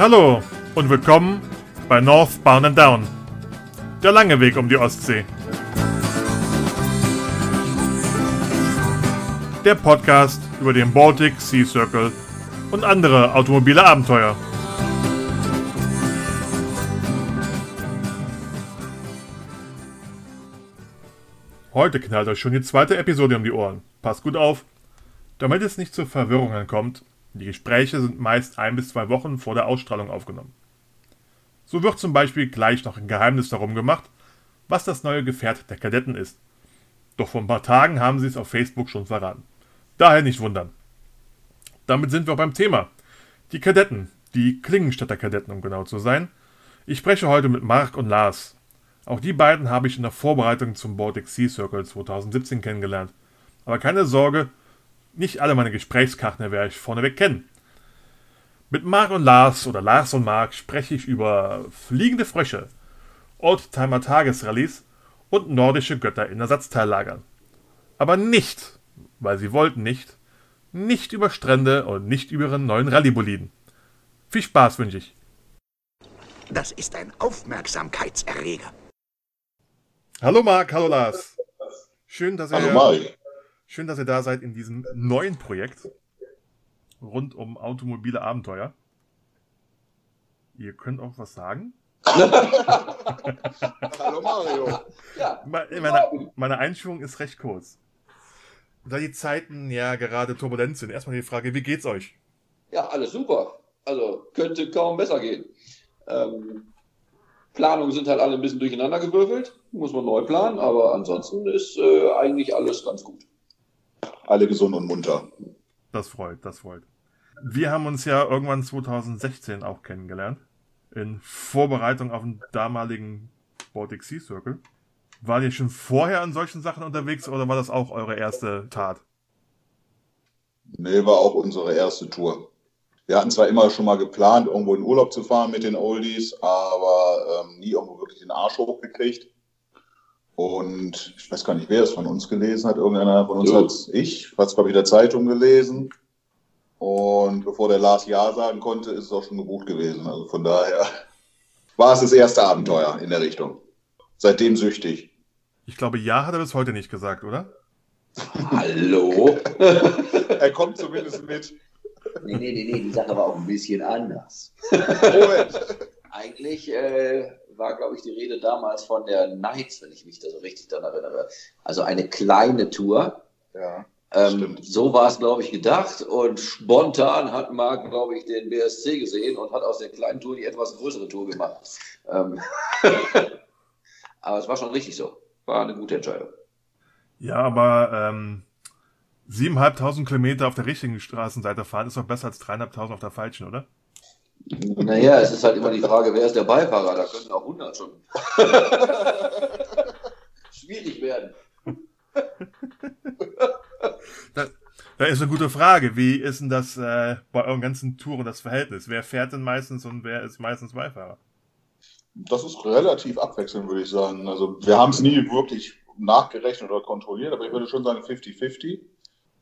Hallo und willkommen bei Northbound and Down. Der lange Weg um die Ostsee. Der Podcast über den Baltic Sea Circle und andere automobile Abenteuer. Heute knallt euch schon die zweite Episode um die Ohren. Passt gut auf. Damit es nicht zu Verwirrungen kommt, die Gespräche sind meist ein bis zwei Wochen vor der Ausstrahlung aufgenommen. So wird zum Beispiel gleich noch ein Geheimnis darum gemacht, was das neue Gefährt der Kadetten ist. Doch vor ein paar Tagen haben sie es auf Facebook schon verraten. Daher nicht wundern. Damit sind wir beim Thema. Die Kadetten, die Klingenstädter Kadetten, um genau zu sein. Ich spreche heute mit Marc und Lars. Auch die beiden habe ich in der Vorbereitung zum Baltic Sea Circle 2017 kennengelernt. Aber keine Sorge, nicht alle meine Gesprächskarten werde ich vorneweg kennen. Mit Marc und Lars oder Lars und Marc spreche ich über fliegende Frösche, Oldtimer Tagesrallies und nordische Götter in Ersatzteillagern. Aber nicht, weil sie wollten nicht, nicht über Strände und nicht über ihren neuen Rallyeboliden. Viel Spaß wünsche ich. Das ist ein Aufmerksamkeitserreger. Hallo Marc, hallo Lars. Schön, dass ihr Hallo Marc. Schön, dass ihr da seid in diesem neuen Projekt rund um automobile Abenteuer. Ihr könnt auch was sagen. Hallo Mario. Ja, meine, meine Einführung ist recht kurz. Da die Zeiten ja gerade turbulent sind, erstmal die Frage, wie geht's euch? Ja, alles super. Also könnte kaum besser gehen. Ähm, Planungen sind halt alle ein bisschen durcheinander gewürfelt, muss man neu planen, aber ansonsten ist äh, eigentlich alles ganz gut alle gesund und munter. Das freut, das freut. Wir haben uns ja irgendwann 2016 auch kennengelernt. In Vorbereitung auf den damaligen Baltic Sea Circle. War ihr schon vorher an solchen Sachen unterwegs oder war das auch eure erste Tat? Nee, war auch unsere erste Tour. Wir hatten zwar immer schon mal geplant, irgendwo in Urlaub zu fahren mit den Oldies, aber ähm, nie irgendwo wirklich den Arsch hochgekriegt. Und ich weiß gar nicht, wer es von uns gelesen hat. Irgendeiner von uns hat ich, was glaube ich, der Zeitung gelesen. Und bevor der Lars Ja sagen konnte, ist es auch schon gebucht gewesen. Also von daher war es das erste Abenteuer in der Richtung. Seitdem süchtig. Ich glaube, Ja hat er bis heute nicht gesagt, oder? Hallo? er kommt zumindest mit. Nee, nee, nee, nee, die Sache war auch ein bisschen anders. Moment. Eigentlich äh, war, glaube ich, die Rede damals von der Nights, wenn ich mich da so richtig daran erinnere. Also eine kleine Tour. Ja. Ähm, so war es, glaube ich, gedacht. Und spontan hat Marc, glaube ich, den BSC gesehen und hat aus der kleinen Tour die etwas größere Tour gemacht. Ähm aber es war schon richtig so. War eine gute Entscheidung. Ja, aber ähm, 7.500 Kilometer auf der richtigen Straßenseite fahren ist doch besser als 3.500 auf der falschen, oder? Naja, es ist halt immer die Frage, wer ist der Beifahrer? Da könnten auch 100 schon schwierig werden. Das, das ist eine gute Frage. Wie ist denn das äh, bei euren ganzen Touren das Verhältnis? Wer fährt denn meistens und wer ist meistens Beifahrer? Das ist relativ abwechselnd, würde ich sagen. Also wir haben es nie wirklich nachgerechnet oder kontrolliert, aber ich würde schon sagen 50-50.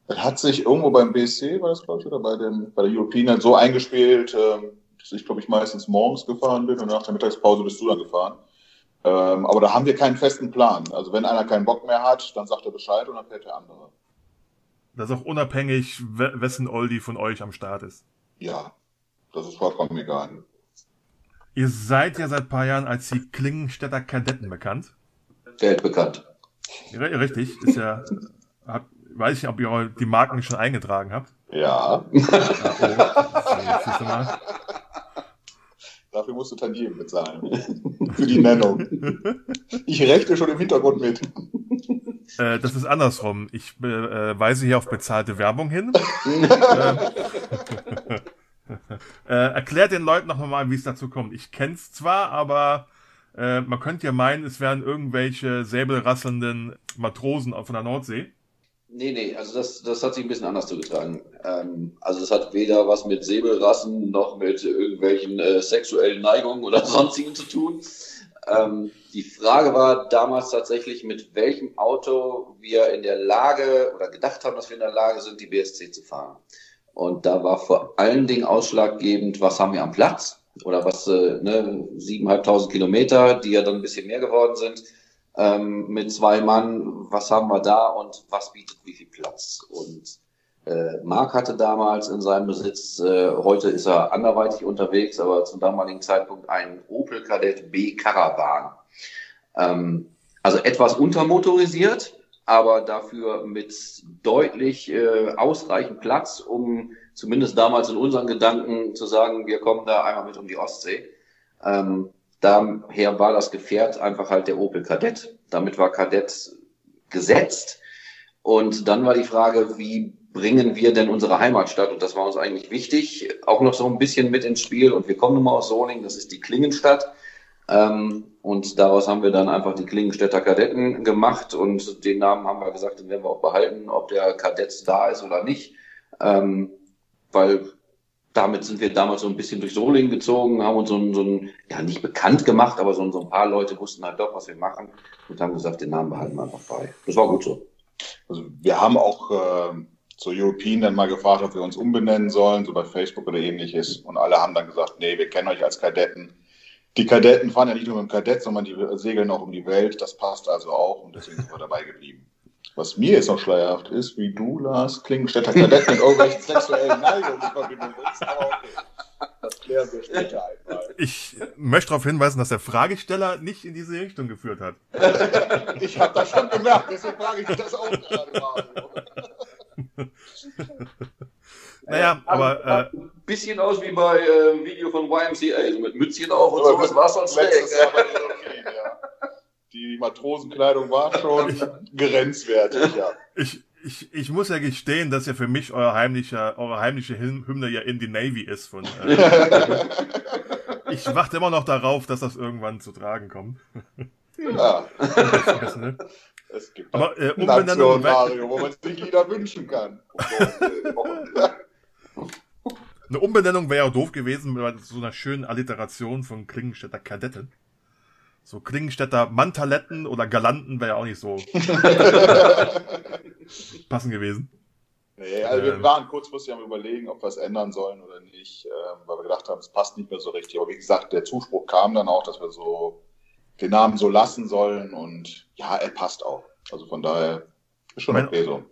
Das hat sich irgendwo beim BSC, war das glaube ich, oder bei, dem, bei der European so eingespielt, ähm, dass ich, glaube ich, meistens morgens gefahren bin und nach der Mittagspause bist du dann gefahren. Ähm, aber da haben wir keinen festen Plan. Also wenn einer keinen Bock mehr hat, dann sagt er Bescheid und dann fährt der andere. Das ist auch unabhängig, wessen Oldie von euch am Start ist. Ja, das ist vollkommen egal. Ihr seid ja seit ein paar Jahren als die Klingenstädter Kadetten bekannt. Weltbekannt. Richtig, ist ja, hat, weiß ich nicht, ob ihr die Marken schon eingetragen habt. Ja. ja oh. Dafür musst du Tantiemen bezahlen. Für die Nennung. Ich rechne schon im Hintergrund mit. Äh, das ist andersrum. Ich äh, weise hier auf bezahlte Werbung hin. äh, erklärt den Leuten noch mal, wie es dazu kommt. Ich kenn's zwar, aber äh, man könnte ja meinen, es wären irgendwelche säbelrasselnden Matrosen von der Nordsee. Nee, nee, also das, das hat sich ein bisschen anders zugetragen. Ähm, also es hat weder was mit Säbelrassen noch mit irgendwelchen äh, sexuellen Neigungen oder sonstigen zu tun. Ähm, die Frage war damals tatsächlich, mit welchem Auto wir in der Lage oder gedacht haben, dass wir in der Lage sind, die BSC zu fahren. Und da war vor allen Dingen ausschlaggebend, was haben wir am Platz? oder was, äh, ne, 7.500 Kilometer, die ja dann ein bisschen mehr geworden sind, ähm, mit zwei Mann, was haben wir da und was bietet wie viel Platz? Und äh, Marc hatte damals in seinem Besitz, äh, heute ist er anderweitig unterwegs, aber zum damaligen Zeitpunkt ein Opel Kadett B Caravan. Ähm, also etwas untermotorisiert, aber dafür mit deutlich äh, ausreichend Platz, um zumindest damals in unseren Gedanken zu sagen, wir kommen da einmal mit um die Ostsee. Ähm, daher war das Gefährt einfach halt der Opel Kadett. Damit war Kadett gesetzt. Und dann war die Frage, wie bringen wir denn unsere Heimatstadt? Und das war uns eigentlich wichtig, auch noch so ein bisschen mit ins Spiel. Und wir kommen nun mal aus Solingen, das ist die Klingenstadt. Ähm, und daraus haben wir dann einfach die Klingenstädter Kadetten gemacht und den Namen haben wir gesagt, den werden wir auch behalten, ob der Kadett da ist oder nicht. Ähm, weil damit sind wir damals so ein bisschen durch Solingen gezogen, haben uns so ein, so ein ja nicht bekannt gemacht, aber so, so ein paar Leute wussten halt doch, was wir machen und haben gesagt, den Namen behalten wir einfach bei. Das war gut so. Also wir haben auch äh, so European dann mal gefragt, ob wir uns umbenennen sollen, so bei Facebook oder ähnliches. Und alle haben dann gesagt, nee, wir kennen euch als Kadetten. Die Kadetten fahren ja nicht nur mit dem Kadett, sondern die segeln auch um die Welt. Das passt also auch und deswegen sind wir dabei geblieben. Was mir jetzt noch schleierhaft ist, wie du, Lars Klingenstädter Kadett mit irgendwelchen sexuellen Neigungen in Verbindung aber okay. Das klären wir später einmal. Ich möchte darauf hinweisen, dass der Fragesteller nicht in diese Richtung geführt hat. ich habe das schon gemerkt, deswegen frage ich das auch gerade mal. naja, aber. Äh, ein bisschen aus wie bei äh, Video von YMCA, so mit Mützchen auf und so, das war schon schlecht. Okay, ja die Matrosenkleidung war schon grenzwertig, ja. Ich, ich, ich muss ja gestehen, dass ja für mich euer heimlicher, eure heimliche Hymne ja in die Navy ist von. Äh, ich warte immer noch darauf, dass das irgendwann zu tragen kommt. Ja. ne? Es gibt Aber äh, Umbenennung, Mario, wo man sich jeder wünschen kann. Eine Umbenennung wäre ja doof gewesen mit so einer schönen Alliteration von Klingenstädter Kadetten. So Klingenstädter Mantaletten oder Galanten wäre ja auch nicht so passend gewesen. Nee, also wir ähm. waren kurzfristig am überlegen, ob wir es ändern sollen oder nicht, äh, weil wir gedacht haben, es passt nicht mehr so richtig. Aber wie gesagt, der Zuspruch kam dann auch, dass wir so den Namen so lassen sollen und ja, er passt auch. Also von daher ist schon okay so.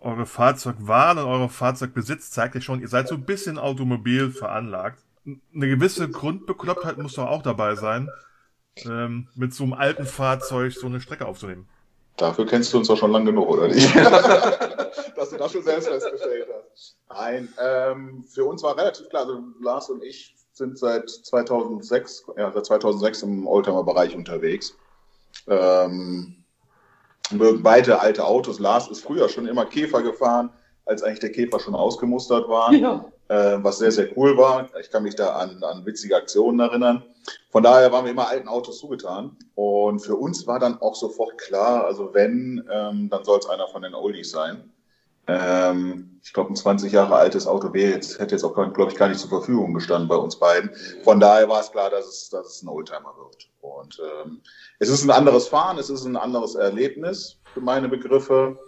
Eure Fahrzeugwahl und eure Fahrzeugbesitz zeigt ja schon, ihr seid so ein bisschen automobil veranlagt. Eine gewisse Grundbeklopptheit muss doch auch dabei sein ähm, mit so einem alten Fahrzeug so eine Strecke aufzunehmen. Dafür kennst du uns doch schon lange genug, oder nicht? Dass du das schon selbst festgestellt hast. Nein, ähm, für uns war relativ klar, also Lars und ich sind seit 2006, ja, seit 2006 im Oldtimer-Bereich unterwegs. Ähm, mögen beide alte Autos. Lars ist früher schon immer Käfer gefahren, als eigentlich der Käfer schon ausgemustert war. Ja äh, was sehr, sehr cool war. Ich kann mich da an, an witzige Aktionen erinnern. Von daher waren wir immer alten Autos zugetan. Und für uns war dann auch sofort klar, also wenn, ähm, dann soll es einer von den Oldies sein. Ähm, ich glaube, ein 20 Jahre altes Auto wäre jetzt, hätte jetzt auch, glaube ich, gar nicht zur Verfügung gestanden bei uns beiden. Von daher war es klar, dass es, dass es ein Oldtimer wird. Und ähm, es ist ein anderes Fahren, es ist ein anderes Erlebnis für meine Begriffe.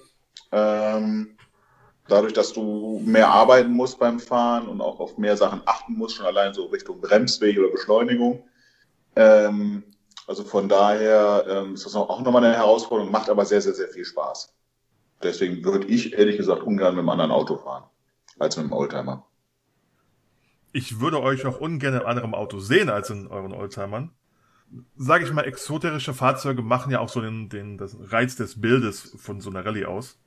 Ähm, dadurch, dass du mehr arbeiten musst beim Fahren und auch auf mehr Sachen achten musst, schon allein so Richtung Bremsweg oder Beschleunigung. Ähm, also von daher ähm, ist das auch nochmal eine Herausforderung, macht aber sehr, sehr, sehr viel Spaß. Deswegen würde ich ehrlich gesagt ungern mit einem anderen Auto fahren, als mit einem Oldtimer. Ich würde euch auch ungern in einem anderen Auto sehen als in euren Oldtimern. Sage ich mal, exoterische Fahrzeuge machen ja auch so den, den das Reiz des Bildes von so einer Rallye aus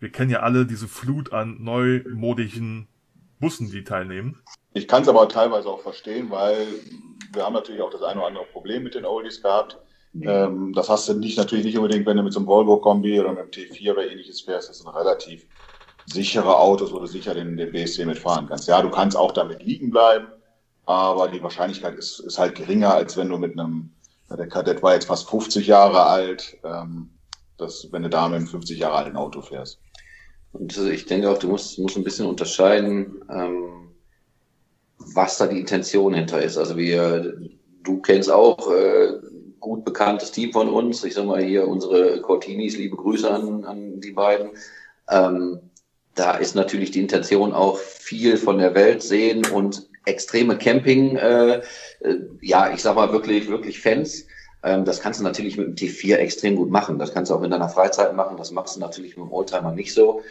wir kennen ja alle diese Flut an neumodischen Bussen, die teilnehmen. Ich kann es aber teilweise auch verstehen, weil wir haben natürlich auch das eine oder andere Problem mit den Oldies gehabt. Mhm. Ähm, das hast du nicht natürlich nicht unbedingt, wenn du mit so einem Volvo-Kombi oder mit einem T4 oder ähnliches fährst. Das sind relativ sichere Autos, wo du sicher den, den BSC mitfahren kannst. Ja, du kannst auch damit liegen bleiben, aber die Wahrscheinlichkeit ist, ist halt geringer, als wenn du mit einem, der Kadett war jetzt fast 50 Jahre alt, ähm, dass, wenn du da mit einem 50 Jahre alten Auto fährst. Und ich denke auch, du musst, musst ein bisschen unterscheiden, ähm, was da die Intention hinter ist. Also wir, du kennst auch äh, gut bekanntes Team von uns. Ich sag mal hier unsere Cortinis, liebe Grüße an, an die beiden. Ähm, da ist natürlich die Intention auch viel von der Welt sehen und extreme Camping, äh, äh, ja, ich sag mal wirklich, wirklich Fans. Ähm, das kannst du natürlich mit dem T4 extrem gut machen. Das kannst du auch in deiner Freizeit machen. Das machst du natürlich mit dem Oldtimer nicht so.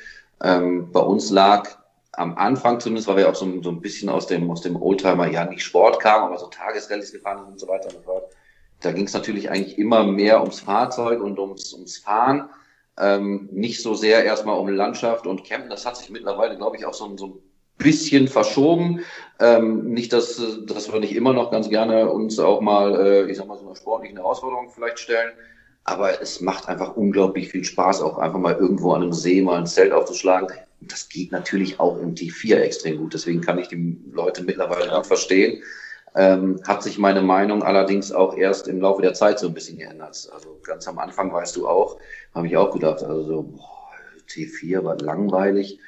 Ähm, bei uns lag am Anfang zumindest, weil wir auch so, so ein bisschen aus dem, aus dem Oldtimer, ja nicht Sport kamen, aber so Tagesrallyes gefahren sind und so weiter und so fort. Da ging es natürlich eigentlich immer mehr ums Fahrzeug und ums, ums Fahren. Ähm, nicht so sehr erstmal um Landschaft und Campen. Das hat sich mittlerweile, glaube ich, auch so, so ein bisschen verschoben. Ähm, nicht, dass, dass wir nicht immer noch ganz gerne uns auch mal, äh, ich sag mal, so eine sportliche Herausforderung vielleicht stellen. Aber es macht einfach unglaublich viel Spaß, auch einfach mal irgendwo an einem See mal ein Zelt aufzuschlagen. Das geht natürlich auch im T4 extrem gut. Deswegen kann ich die Leute mittlerweile gut verstehen. Ähm, hat sich meine Meinung allerdings auch erst im Laufe der Zeit so ein bisschen geändert. Also ganz am Anfang weißt du auch, habe ich auch gedacht, also so, boah, T4 war langweilig.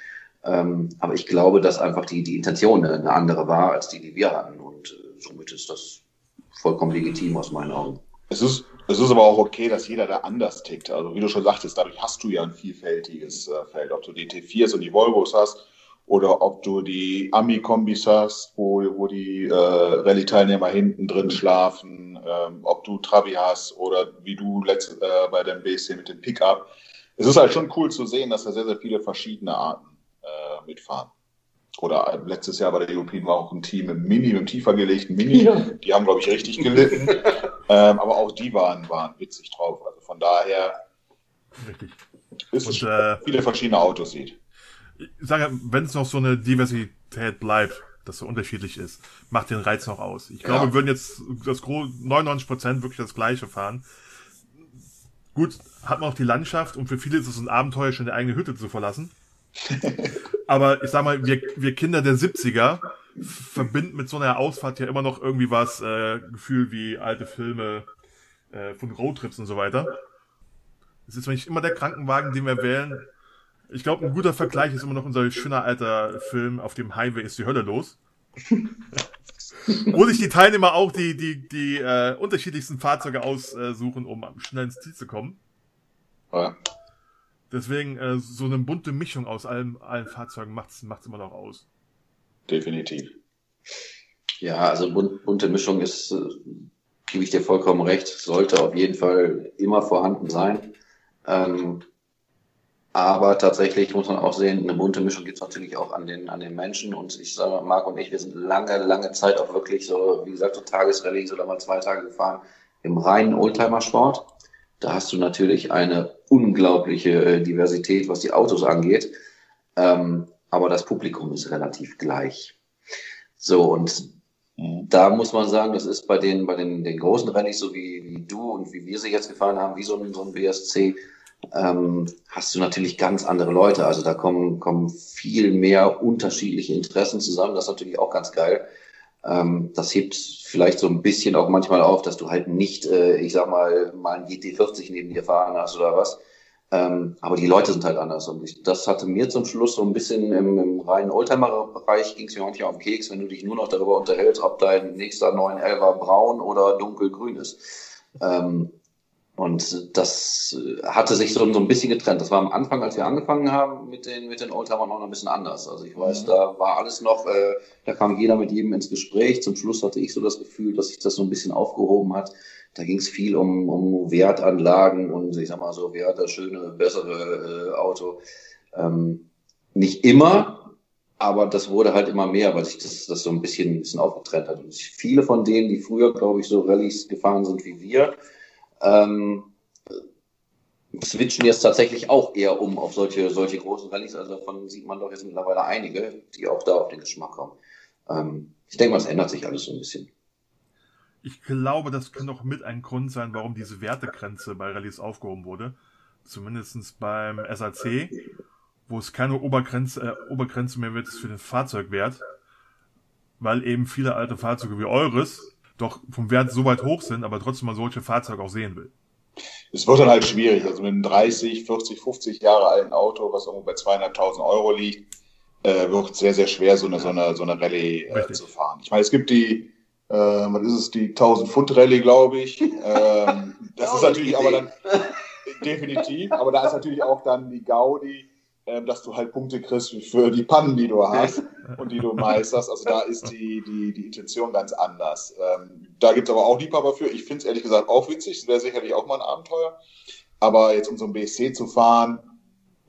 Ähm, aber ich glaube, dass einfach die, die Intention eine andere war, als die, die wir hatten. Und äh, somit ist das vollkommen legitim aus meinen Augen. Es ist, es ist aber auch okay, dass jeder da anders tickt. Also wie du schon sagtest, dadurch hast du ja ein vielfältiges äh, Feld. Ob du die T4s und die Volvos hast oder ob du die Ami-Kombis hast, wo, wo die äh, Rallye-Teilnehmer hinten drin schlafen, ähm, ob du Trabi hast oder wie du letzt, äh, bei dem BC mit dem Pickup. Es ist halt schon cool zu sehen, dass da sehr, sehr viele verschiedene Arten äh, mitfahren. Oder letztes Jahr bei der European war auch ein Team im Mini, im tiefer gelegten Mini. Ja. Die haben, glaube ich, richtig gelitten. ähm, aber auch die waren, waren witzig drauf. Also von daher richtig. ist es Und, äh, viele verschiedene Autos sieht. Ich sage, wenn es noch so eine Diversität bleibt, dass so unterschiedlich ist, macht den Reiz noch aus. Ich glaube, ja. wir würden jetzt das 99 Prozent wirklich das Gleiche fahren. Gut, hat man auch die Landschaft und für viele ist es ein Abenteuer, schon die eigene Hütte zu verlassen. Aber ich sag mal, wir, wir Kinder der 70er verbinden mit so einer Ausfahrt ja immer noch irgendwie was, äh, Gefühl wie alte Filme äh, von Roadtrips und so weiter. Es ist nicht immer der Krankenwagen, den wir wählen. Ich glaube, ein guter Vergleich ist immer noch unser schöner alter Film Auf dem Highway ist die Hölle los. Wo sich die Teilnehmer auch die, die, die äh, unterschiedlichsten Fahrzeuge aussuchen, um schnell ins Ziel zu kommen. Ja. Deswegen äh, so eine bunte Mischung aus allen, allen Fahrzeugen macht es immer noch aus. Definitiv. Ja, also bunt, bunte Mischung ist, äh, gebe ich dir vollkommen recht, sollte auf jeden Fall immer vorhanden sein. Ähm, aber tatsächlich muss man auch sehen, eine bunte Mischung gibt es natürlich auch an den, an den Menschen. Und ich sage mal, Marc und ich, wir sind lange, lange Zeit auch wirklich so, wie gesagt, so Tagesrallyes oder mal zwei Tage gefahren im reinen Oldtimer-Sport. Da hast du natürlich eine unglaubliche äh, Diversität, was die Autos angeht. Ähm, aber das Publikum ist relativ gleich. So, und da muss man sagen, das ist bei den, bei den, den großen Rallyes, so wie, wie du und wie wir sie jetzt gefahren haben, wie so ein, so ein WSC, ähm, hast du natürlich ganz andere Leute. Also da kommen, kommen viel mehr unterschiedliche Interessen zusammen. Das ist natürlich auch ganz geil. Ähm, das hebt vielleicht so ein bisschen auch manchmal auf, dass du halt nicht, äh, ich sag mal, mal ein GT40 neben dir fahren hast oder was. Ähm, aber die Leute sind halt anders. Und ich, das hatte mir zum Schluss so ein bisschen im, im reinen Oldtimer-Bereich ging es mir manchmal auf den Keks, wenn du dich nur noch darüber unterhältst, ob dein nächster 911er braun oder dunkelgrün ist. Ähm, und das äh, hatte sich so, so ein bisschen getrennt. Das war am Anfang, als wir angefangen haben mit den, mit den Oldtimern noch ein bisschen anders. Also ich weiß, mhm. da war alles noch, äh, da kam jeder mit jedem ins Gespräch. Zum Schluss hatte ich so das Gefühl, dass sich das so ein bisschen aufgehoben hat. Da ging es viel um, um Wertanlagen und ich sag mal so, wer hat das schöne, bessere äh, Auto. Ähm, nicht immer, aber das wurde halt immer mehr, weil sich das, das so ein bisschen, ein bisschen aufgetrennt hat. Und viele von denen, die früher, glaube ich, so Rallyes gefahren sind wie wir, ähm, switchen jetzt tatsächlich auch eher um auf solche, solche großen Rallyes. Also davon sieht man doch jetzt mittlerweile einige, die auch da auf den Geschmack kommen. Ähm, ich denke mal, es ändert sich alles so ein bisschen. Ich glaube, das kann auch mit ein Grund sein, warum diese Wertegrenze bei Rallyes aufgehoben wurde. Zumindest beim SAC, wo es keine Obergrenze, äh, Obergrenze mehr wird für den Fahrzeugwert, weil eben viele alte Fahrzeuge wie eures doch vom Wert so weit hoch sind, aber trotzdem mal solche Fahrzeuge auch sehen will. Es wird dann halt schwierig. Also mit einem 30, 40, 50 Jahre alten Auto, was irgendwo bei 200.000 Euro liegt, äh, wird sehr, sehr schwer, so eine, so eine, so eine Rallye äh, zu fahren. Ich meine, es gibt die, äh, was ist es, die 1000 Pfund Rallye, glaube ich. Ähm, das ist natürlich aber dann definitiv, aber da ist natürlich auch dann die Gaudi ähm, dass du halt Punkte kriegst für die Pannen, die du hast und die du meisterst. Also da ist die, die, die Intention ganz anders. Ähm, da gibt es aber auch Liebhaber für. Ich finde es ehrlich gesagt auch witzig. Es wäre sicherlich auch mal ein Abenteuer. Aber jetzt um so ein BSC zu fahren,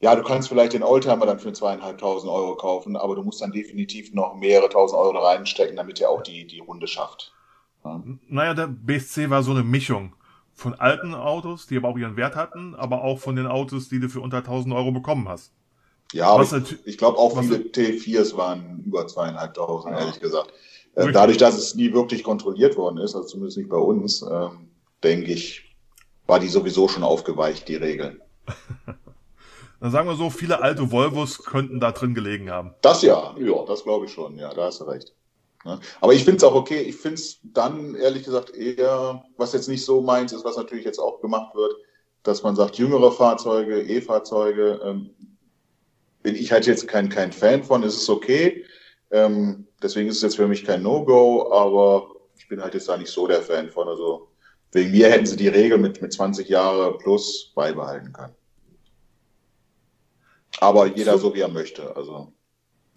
ja, du kannst vielleicht den Oldtimer dann für zweieinhalbtausend Euro kaufen, aber du musst dann definitiv noch mehrere tausend Euro reinstecken, damit er auch die, die Runde schafft. Ja. Naja, der BSC war so eine Mischung von alten Autos, die aber auch ihren Wert hatten, aber auch von den Autos, die du für unter 1000 Euro bekommen hast. Ja, aber ich, ich glaube auch viele T4s waren über zweieinhalbtausend, ja. ehrlich gesagt. Äh, dadurch, dass es nie wirklich kontrolliert worden ist, also zumindest nicht bei uns, ähm, denke ich, war die sowieso schon aufgeweicht, die Regel. Dann sagen wir so, viele alte Volvos könnten da drin gelegen haben. Das ja, ja, das glaube ich schon, ja, da hast du recht. Ja. Aber ich finde es auch okay, ich finde es dann ehrlich gesagt eher, was jetzt nicht so meins ist, was natürlich jetzt auch gemacht wird, dass man sagt, jüngere Fahrzeuge, E-Fahrzeuge, ähm, bin ich halt jetzt kein, kein Fan von, ist es okay. Ähm, deswegen ist es jetzt für mich kein No-Go, aber ich bin halt jetzt da nicht so der Fan von. Also wegen mir hätten sie die Regel mit, mit 20 Jahre plus beibehalten können. Aber jeder so, so wie er möchte. Also.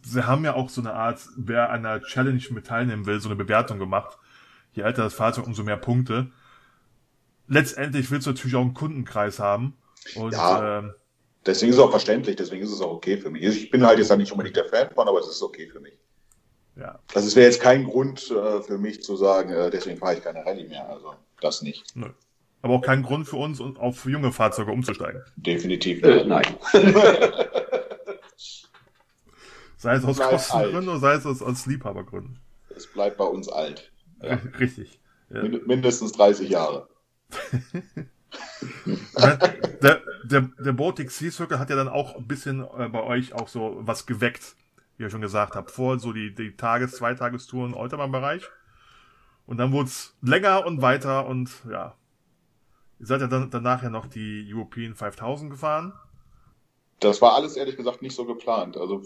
Sie haben ja auch so eine Art, wer an einer Challenge mit teilnehmen will, so eine Bewertung gemacht. Je älter das Fahrzeug, umso mehr Punkte. Letztendlich willst du natürlich auch einen Kundenkreis haben. Und, ja, ähm, deswegen ist es auch verständlich, deswegen ist es auch okay für mich. Ich bin halt jetzt nicht unbedingt der Fan von, aber es ist okay für mich. Ja. Also es wäre jetzt kein Grund äh, für mich zu sagen, äh, deswegen fahre ich keine Rallye mehr. Also das nicht. Nö aber auch kein Grund für uns, auf junge Fahrzeuge umzusteigen. Definitiv äh, nein. sei es aus Kostengründen oder sei es aus, aus Liebhabergründen. Es bleibt bei uns alt. Ja. Richtig. Ja. Mindestens 30 Jahre. der, der, der Baltic Sea Circle hat ja dann auch ein bisschen äh, bei euch auch so was geweckt, wie ihr schon gesagt habt. Vor so die, die Tages-, Zweitagestouren im Oltermann-Bereich. Und dann wurde es länger und weiter und ja, Ihr seid ja dann danach ja noch die European 5000 gefahren. Das war alles ehrlich gesagt nicht so geplant. Also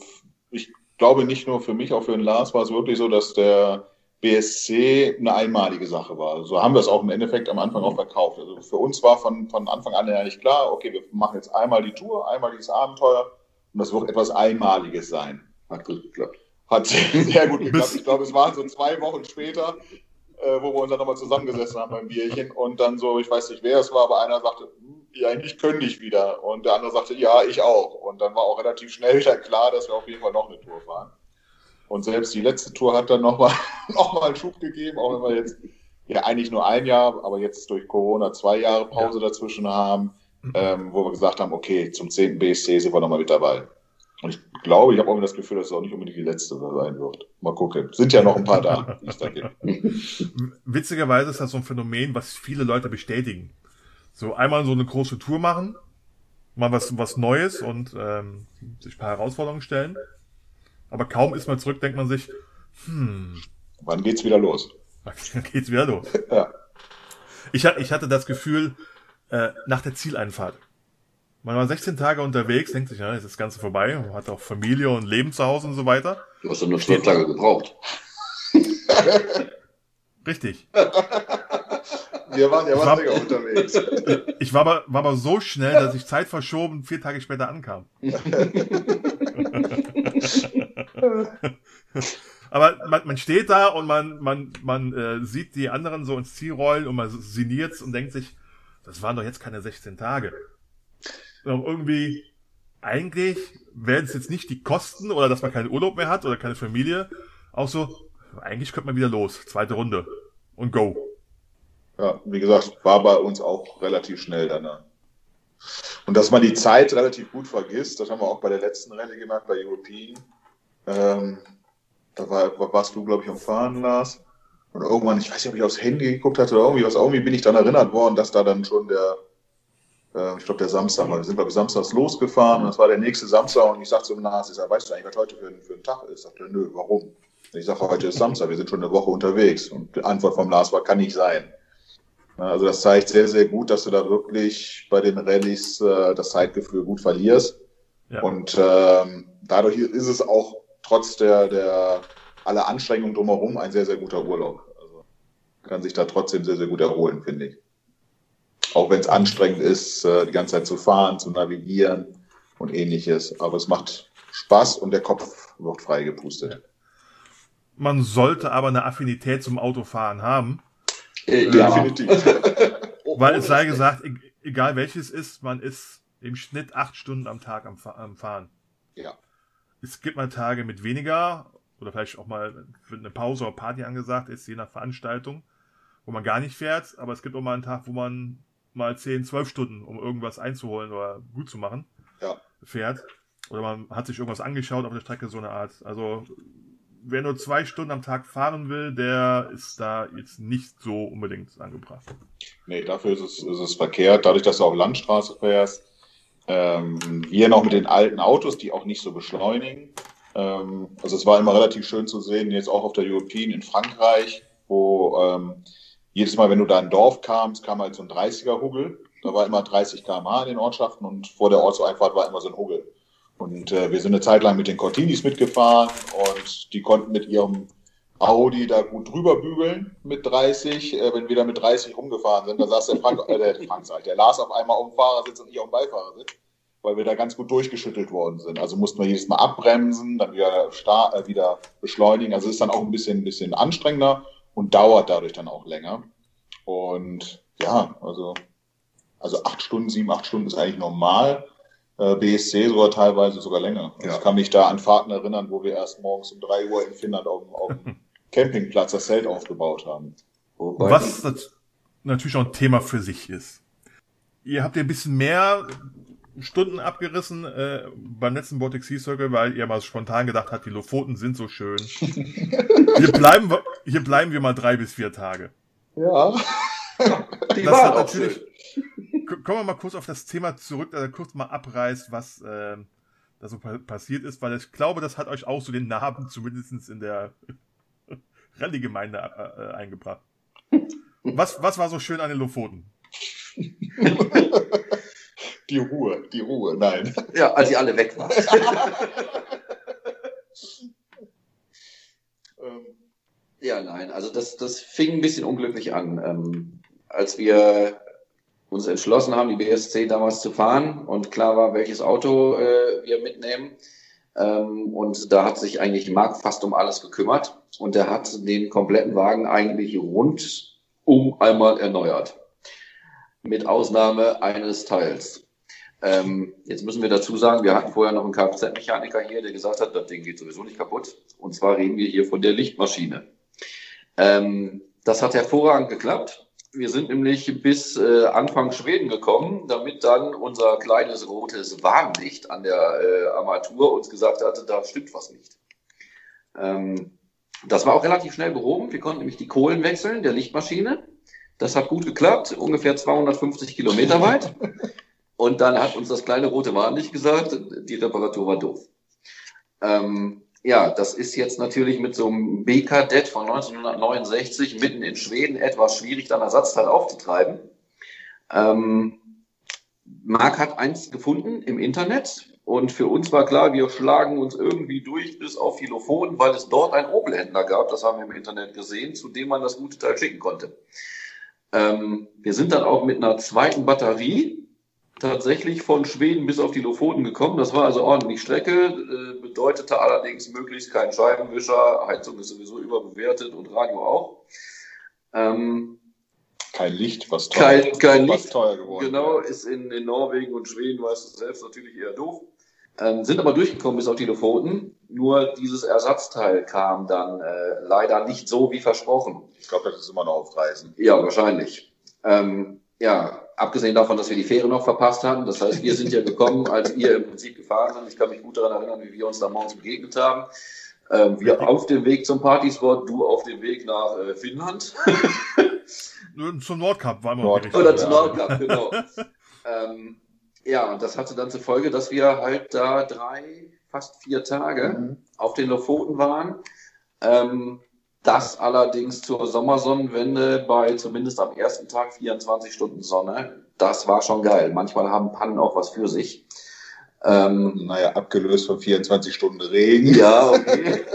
ich glaube nicht nur für mich, auch für den Lars war es wirklich so, dass der BSC eine einmalige Sache war. So haben wir es auch im Endeffekt am Anfang auch verkauft. Also für uns war von, von Anfang an eigentlich klar, okay, wir machen jetzt einmal die Tour, einmal dieses Abenteuer und das wird etwas Einmaliges sein. Hat gut geklappt. Hat sehr gut geklappt. Ich glaube, es waren so zwei Wochen später, äh, wo wir uns dann nochmal zusammengesessen haben beim Bierchen und dann so, ich weiß nicht wer es war, aber einer sagte, hm, ja, eigentlich könnte ich wieder und der andere sagte, ja, ich auch und dann war auch relativ schnell wieder klar, dass wir auf jeden Fall noch eine Tour fahren. Und selbst die letzte Tour hat dann nochmal noch mal einen Schub gegeben, auch wenn wir jetzt ja eigentlich nur ein Jahr, aber jetzt durch Corona zwei Jahre Pause ja. dazwischen haben, mhm. ähm, wo wir gesagt haben, okay, zum 10. BSC sind wir nochmal mit dabei. Und ich glaube, ich habe auch das Gefühl, dass es auch nicht unbedingt die letzte sein wird. Mal gucken. Sind ja noch ein paar da, die es da gibt. Witzigerweise ist das so ein Phänomen, was viele Leute bestätigen. So einmal so eine große Tour machen, mal was, was Neues und ähm, sich ein paar Herausforderungen stellen. Aber kaum ist man zurück, denkt man sich, hm. Wann geht's wieder los? Wann geht's wieder los? ja. Ich, ich hatte das Gefühl, äh, nach der Zieleinfahrt. Man war 16 Tage unterwegs, denkt sich, ja, ist das Ganze vorbei, man hat auch Familie und Leben zu Hause und so weiter. Du hast doch nur 12 Tage gebraucht. Richtig. Wir waren ja was länger unterwegs. Ich war aber, war aber so schnell, dass ich Zeit verschoben vier Tage später ankam. aber man, man steht da und man, man, man äh, sieht die anderen so ins Ziel rollen und man sinniert und denkt sich, das waren doch jetzt keine 16 Tage irgendwie, eigentlich wären es jetzt nicht die Kosten oder dass man keinen Urlaub mehr hat oder keine Familie. Auch so, eigentlich könnte man wieder los. Zweite Runde. Und go. Ja, wie gesagt, war bei uns auch relativ schnell danach. Und dass man die Zeit relativ gut vergisst, das haben wir auch bei der letzten Rallye gemacht, bei European. Ähm, da war, warst du, glaube ich, am Fahren, Lars. Und irgendwann, ich weiß nicht, ob ich aufs Handy geguckt hatte oder irgendwie was, irgendwie bin ich dann erinnert worden, dass da dann schon der äh, ich glaube, der Samstag, weil wir sind, glaube ich, samstags losgefahren und das war der nächste Samstag und ich sagte zum Lars, ich sag, weißt du eigentlich, was heute für ein, für ein Tag ist? Sagte, nö, warum? Ich sage, heute ist Samstag, wir sind schon eine Woche unterwegs. Und die Antwort vom Lars war, kann nicht sein. Also das zeigt sehr, sehr gut, dass du da wirklich bei den Rallyes äh, das Zeitgefühl gut verlierst. Ja. Und ähm, dadurch ist es auch trotz der, der aller Anstrengungen drumherum ein sehr, sehr guter Urlaub. Also kann sich da trotzdem sehr, sehr gut erholen, finde ich. Auch wenn es anstrengend ist, äh, die ganze Zeit zu fahren, zu navigieren. und ähnliches. Aber es macht Spaß und der Kopf wird freigepustet. Man sollte aber eine Affinität zum Autofahren haben. Äh, ja, definitiv. Weil es sei gesagt, e-, egal welches ist, man ist im Schnitt acht Stunden am Tag am, am Fahren. Ja. Es gibt mal Tage mit weniger oder vielleicht auch mal eine Pause oder Party angesagt ist, je nach Veranstaltung, wo man gar nicht fährt, aber es gibt auch mal einen Tag, wo man mal 10, 12 Stunden, um irgendwas einzuholen oder gut zu machen, ja. fährt. Oder man hat sich irgendwas angeschaut auf der Strecke, so eine Art. Also wer nur zwei Stunden am Tag fahren will, der ist da jetzt nicht so unbedingt angebracht. Nee, dafür ist es, ist es verkehrt. Dadurch, dass du auf Landstraße fährst, ähm, wir noch mit den alten Autos, die auch nicht so beschleunigen. Ähm, also es war immer relativ schön zu sehen, jetzt auch auf der European in Frankreich, wo ähm, jedes Mal, wenn du da in ein Dorf kamst, kam halt so ein 30er-Huggel. Da war immer 30 km/h in den Ortschaften und vor der Ortseinfahrt war immer so ein Huggel. Und äh, wir sind eine Zeit lang mit den Cortinis mitgefahren und die konnten mit ihrem Audi da gut drüber bügeln mit 30. Äh, wenn wir da mit 30 rumgefahren sind, da saß der Frank, äh, der Frank, der Lars auf einmal auf dem Fahrersitz und ich auf dem Beifahrersitz, weil wir da ganz gut durchgeschüttelt worden sind. Also mussten wir jedes Mal abbremsen, dann wieder, star äh, wieder beschleunigen. Also ist dann auch ein bisschen, ein bisschen anstrengender und dauert dadurch dann auch länger. Und ja, also, also acht Stunden, sieben, acht Stunden ist eigentlich normal. Äh, BSC sogar teilweise sogar länger. Also ja. Ich kann mich da an Fahrten erinnern, wo wir erst morgens um drei Uhr in Finnland auf, auf dem Campingplatz das Zelt aufgebaut haben. Wobei Was natürlich auch ein Thema für sich ist. Ihr habt ja ein bisschen mehr Stunden abgerissen äh, beim letzten Baltic Sea Circle, weil ihr mal spontan gedacht habt, die Lofoten sind so schön. hier, bleiben wir, hier bleiben wir mal drei bis vier Tage. Ja. Die das war natürlich. Schön. Kommen wir mal kurz auf das Thema zurück, dass er kurz mal abreißt, was äh, da so passiert ist, weil ich glaube, das hat euch auch so den Narben zumindest in der Rallye-Gemeinde äh, äh eingebracht. Was, was war so schön an den Lofoten? Die Ruhe, die Ruhe, nein. Ja, als sie alle weg waren. Ähm. ja, nein, also das, das fing ein bisschen unglücklich an. Ähm, als wir uns entschlossen haben, die BSC damals zu fahren und klar war, welches Auto äh, wir mitnehmen. Ähm, und da hat sich eigentlich Marc fast um alles gekümmert und der hat den kompletten Wagen eigentlich rundum einmal erneuert. Mit Ausnahme eines Teils. Ähm, jetzt müssen wir dazu sagen, wir hatten vorher noch einen Kfz-Mechaniker hier, der gesagt hat, das Ding geht sowieso nicht kaputt. Und zwar reden wir hier von der Lichtmaschine. Ähm, das hat hervorragend geklappt. Wir sind nämlich bis äh, Anfang Schweden gekommen, damit dann unser kleines rotes Warnlicht an der äh, Armatur uns gesagt hatte, da stimmt was nicht. Ähm, das war auch relativ schnell behoben. Wir konnten nämlich die Kohlen wechseln der Lichtmaschine. Das hat gut geklappt, ungefähr 250 Kilometer weit. Und dann hat uns das kleine rote Warnlicht gesagt, die Reparatur war doof. Ähm, ja, das ist jetzt natürlich mit so einem B-Kadett von 1969 mitten in Schweden etwas schwierig, dann Ersatzteil aufzutreiben. Ähm, Marc hat eins gefunden im Internet und für uns war klar, wir schlagen uns irgendwie durch bis auf Philophon, weil es dort einen Opel-Händler gab, das haben wir im Internet gesehen, zu dem man das gute Teil schicken konnte. Ähm, wir sind dann auch mit einer zweiten Batterie tatsächlich von Schweden bis auf die Lofoten gekommen. Das war also ordentlich Strecke, äh, bedeutete allerdings möglichst keinen Scheibenwischer. Heizung ist sowieso überbewertet und Radio auch. Ähm, kein Licht, was teuer, kein, kein was Licht, teuer geworden Genau, ist in, in Norwegen und Schweden, weißt du selbst, natürlich eher doof. Ähm, sind aber durchgekommen bis auf die Lofoten. Nur dieses Ersatzteil kam dann äh, leider nicht so wie versprochen. Ich glaube, das ist immer noch auf Reisen. Ja, wahrscheinlich. Ähm, ja, abgesehen davon, dass wir die Fähre noch verpasst hatten. Das heißt, wir sind ja gekommen, als ihr im Prinzip gefahren sind. Ich kann mich gut daran erinnern, wie wir uns da morgens begegnet haben. Ähm, wir auf dem Weg zum Partysport, du auf dem Weg nach äh, Finnland. zum Nordkap war wir Nord Oder zum Nordkap, genau. ähm, ja, und das hatte dann zur Folge, dass wir halt da drei, fast vier Tage mhm. auf den Lofoten waren. Ähm, das allerdings zur Sommersonnenwende bei zumindest am ersten Tag 24 Stunden Sonne. Das war schon geil. Manchmal haben Pannen auch was für sich. Ähm, naja, abgelöst von 24 Stunden Regen. Ja, okay.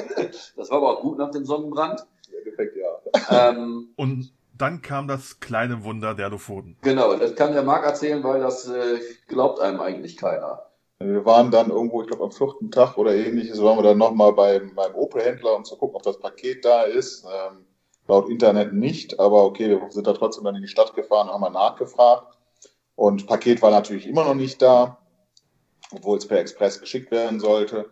Das war aber auch gut nach dem Sonnenbrand. Ja, perfekt, ja. Ähm, Und dann kam das kleine Wunder der Lofoten. Genau, das kann der Marc erzählen, weil das äh, glaubt einem eigentlich keiner. Wir waren dann irgendwo, ich glaube am vierten Tag oder ähnliches, waren wir dann nochmal beim, beim Opel-Händler, um zu gucken, ob das Paket da ist. Ähm, laut Internet nicht, aber okay, wir sind da trotzdem dann in die Stadt gefahren, haben mal nachgefragt. Und Paket war natürlich immer noch nicht da, obwohl es per Express geschickt werden sollte.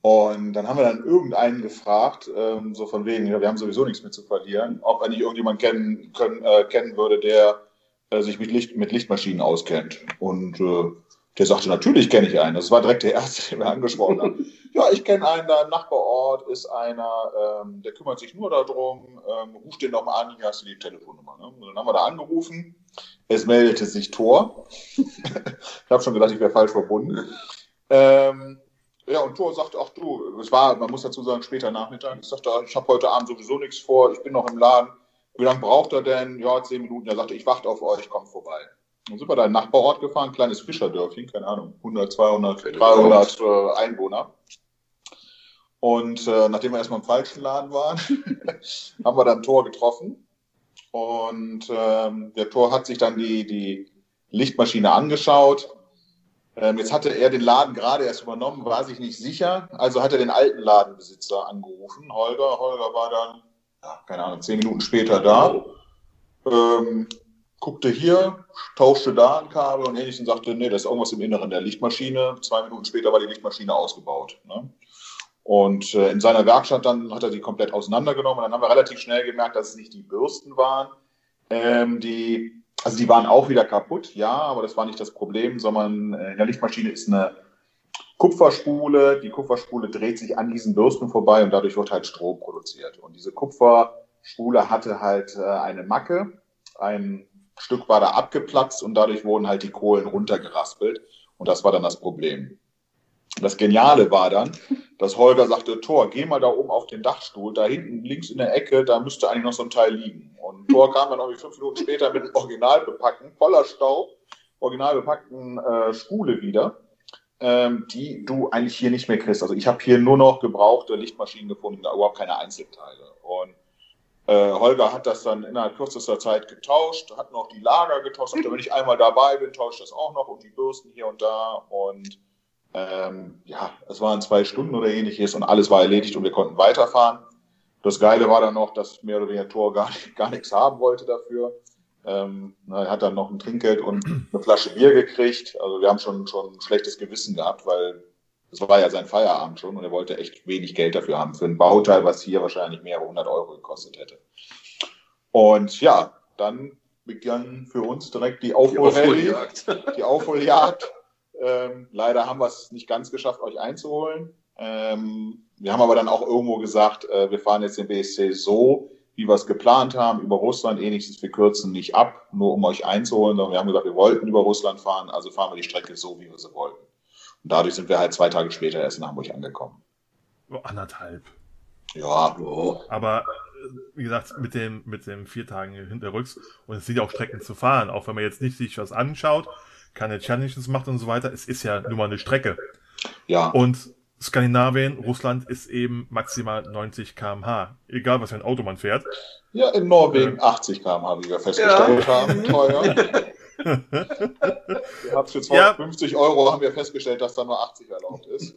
Und dann haben wir dann irgendeinen gefragt, ähm, so von wegen, ja, wir haben sowieso nichts mehr zu verlieren, ob er nicht irgendjemand kennen, können, äh, kennen würde, der äh, sich mit, Licht, mit Lichtmaschinen auskennt. Und äh, der sagte, natürlich kenne ich einen. Das war direkt der erste, den wir angesprochen haben. ja, ich kenne einen da im Nachbarort, ist einer, ähm, der kümmert sich nur darum, ähm, ruf den doch mal an, hier hast du die Telefonnummer. Ne? Und dann haben wir da angerufen. Es meldete sich Tor. ich habe schon gedacht, ich wäre falsch verbunden. Ähm, ja, und Thor sagte, ach du, es war, man muss dazu sagen, später Nachmittag. Ich sagte, ich habe heute Abend sowieso nichts vor, ich bin noch im Laden. Wie lange braucht er denn? Ja, zehn Minuten. Er sagte, ich warte auf euch, kommt vorbei. Dann sind wir da in den Nachbarort gefahren, kleines Fischerdörfchen, keine Ahnung, 100, 200, 300 äh, Einwohner. Und äh, nachdem wir erstmal im falschen Laden waren, haben wir dann Tor getroffen. Und ähm, der Tor hat sich dann die, die Lichtmaschine angeschaut, jetzt hatte er den Laden gerade erst übernommen, war sich nicht sicher. Also hat er den alten Ladenbesitzer angerufen, Holger. Holger war dann, keine Ahnung, zehn Minuten später da. Ähm, guckte hier, tauschte da ein Kabel und ähnliches und sagte, nee, das ist irgendwas im Inneren der Lichtmaschine. Zwei Minuten später war die Lichtmaschine ausgebaut. Ne? Und äh, in seiner Werkstatt dann hat er die komplett auseinandergenommen. Und dann haben wir relativ schnell gemerkt, dass es nicht die Bürsten waren, ähm, die also die waren auch wieder kaputt, ja, aber das war nicht das Problem, sondern äh, in der Lichtmaschine ist eine Kupferspule. Die Kupferspule dreht sich an diesen Bürsten vorbei und dadurch wird halt Strom produziert. Und diese Kupferspule hatte halt äh, eine Macke. Ein Stück war da abgeplatzt und dadurch wurden halt die Kohlen runtergeraspelt. Und das war dann das Problem. Das Geniale war dann, dass Holger sagte, Thor, geh mal da oben auf den Dachstuhl, da hinten links in der Ecke, da müsste eigentlich noch so ein Teil liegen. Und Thor kam dann irgendwie fünf Minuten später mit einem original bepackten, voller Staub, original bepackten äh, Spule wieder, ähm, die du eigentlich hier nicht mehr kriegst. Also ich habe hier nur noch gebrauchte Lichtmaschinen gefunden, da überhaupt keine Einzelteile. Und äh, Holger hat das dann innerhalb kürzester Zeit getauscht, hat noch die Lager getauscht, sagte, wenn ich einmal dabei bin, tauscht das auch noch und die Bürsten hier und da und ähm, ja, es waren zwei Stunden oder ähnliches und alles war erledigt und wir konnten weiterfahren. Das Geile war dann noch, dass mehr oder weniger Tor gar, gar nichts haben wollte dafür. Ähm, er hat dann noch ein Trinkgeld und eine Flasche Bier gekriegt. Also wir haben schon, schon ein schlechtes Gewissen gehabt, weil es war ja sein Feierabend schon und er wollte echt wenig Geld dafür haben. Für ein Bauteil, was hier wahrscheinlich mehrere hundert Euro gekostet hätte. Und ja, dann begann für uns direkt die Aufholjagd. Die Aufholjagd. Ähm, leider haben wir es nicht ganz geschafft, euch einzuholen. Ähm, wir haben aber dann auch irgendwo gesagt, äh, wir fahren jetzt den BSC so, wie wir es geplant haben, über Russland ähnliches. Wir kürzen nicht ab, nur um euch einzuholen, sondern wir haben gesagt, wir wollten über Russland fahren, also fahren wir die Strecke so, wie wir sie wollten. Und dadurch sind wir halt zwei Tage später erst in Hamburg angekommen. Oh, anderthalb. Ja. Oh. Aber wie gesagt, mit dem, mit dem vier Tagen hinterrücks und es sind ja auch Strecken zu fahren, auch wenn man jetzt nicht sich was anschaut, keine Challenges macht und so weiter. Es ist ja nur mal eine Strecke. Ja. Und Skandinavien, Russland ist eben maximal 90 km/h. Egal, was für ein Auto man fährt. Ja, in Norwegen äh, 80 km/h, wie wir festgestellt ja. haben. Teuer. wir haben für 250 ja. Euro haben wir festgestellt, dass da nur 80 erlaubt ist.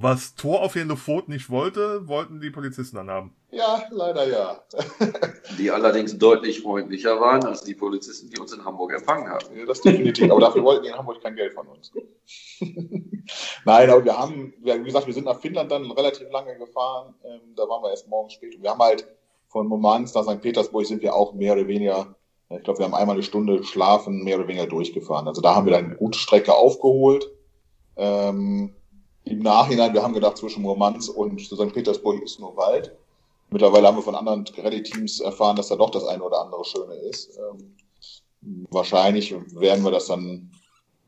Was Tor auf jeden Fall nicht wollte, wollten die Polizisten dann haben. Ja, leider ja. die allerdings deutlich freundlicher waren als die Polizisten, die uns in Hamburg empfangen haben. Ja, das definitiv. Aber dafür wollten die in Hamburg kein Geld von uns. Nein, aber wir haben, wie gesagt, wir sind nach Finnland dann relativ lange gefahren. Ähm, da waren wir erst morgens spät. Und wir haben halt von Murmansk nach St. Petersburg sind wir auch mehr oder weniger, ich glaube, wir haben einmal eine Stunde schlafen, mehr oder weniger durchgefahren. Also da haben wir dann eine gute Strecke aufgeholt. Ähm, im Nachhinein, wir haben gedacht, zwischen Murmansk und St. Petersburg ist nur Wald. Mittlerweile haben wir von anderen Rallye-Teams erfahren, dass da doch das eine oder andere Schöne ist. Ähm, wahrscheinlich werden wir das dann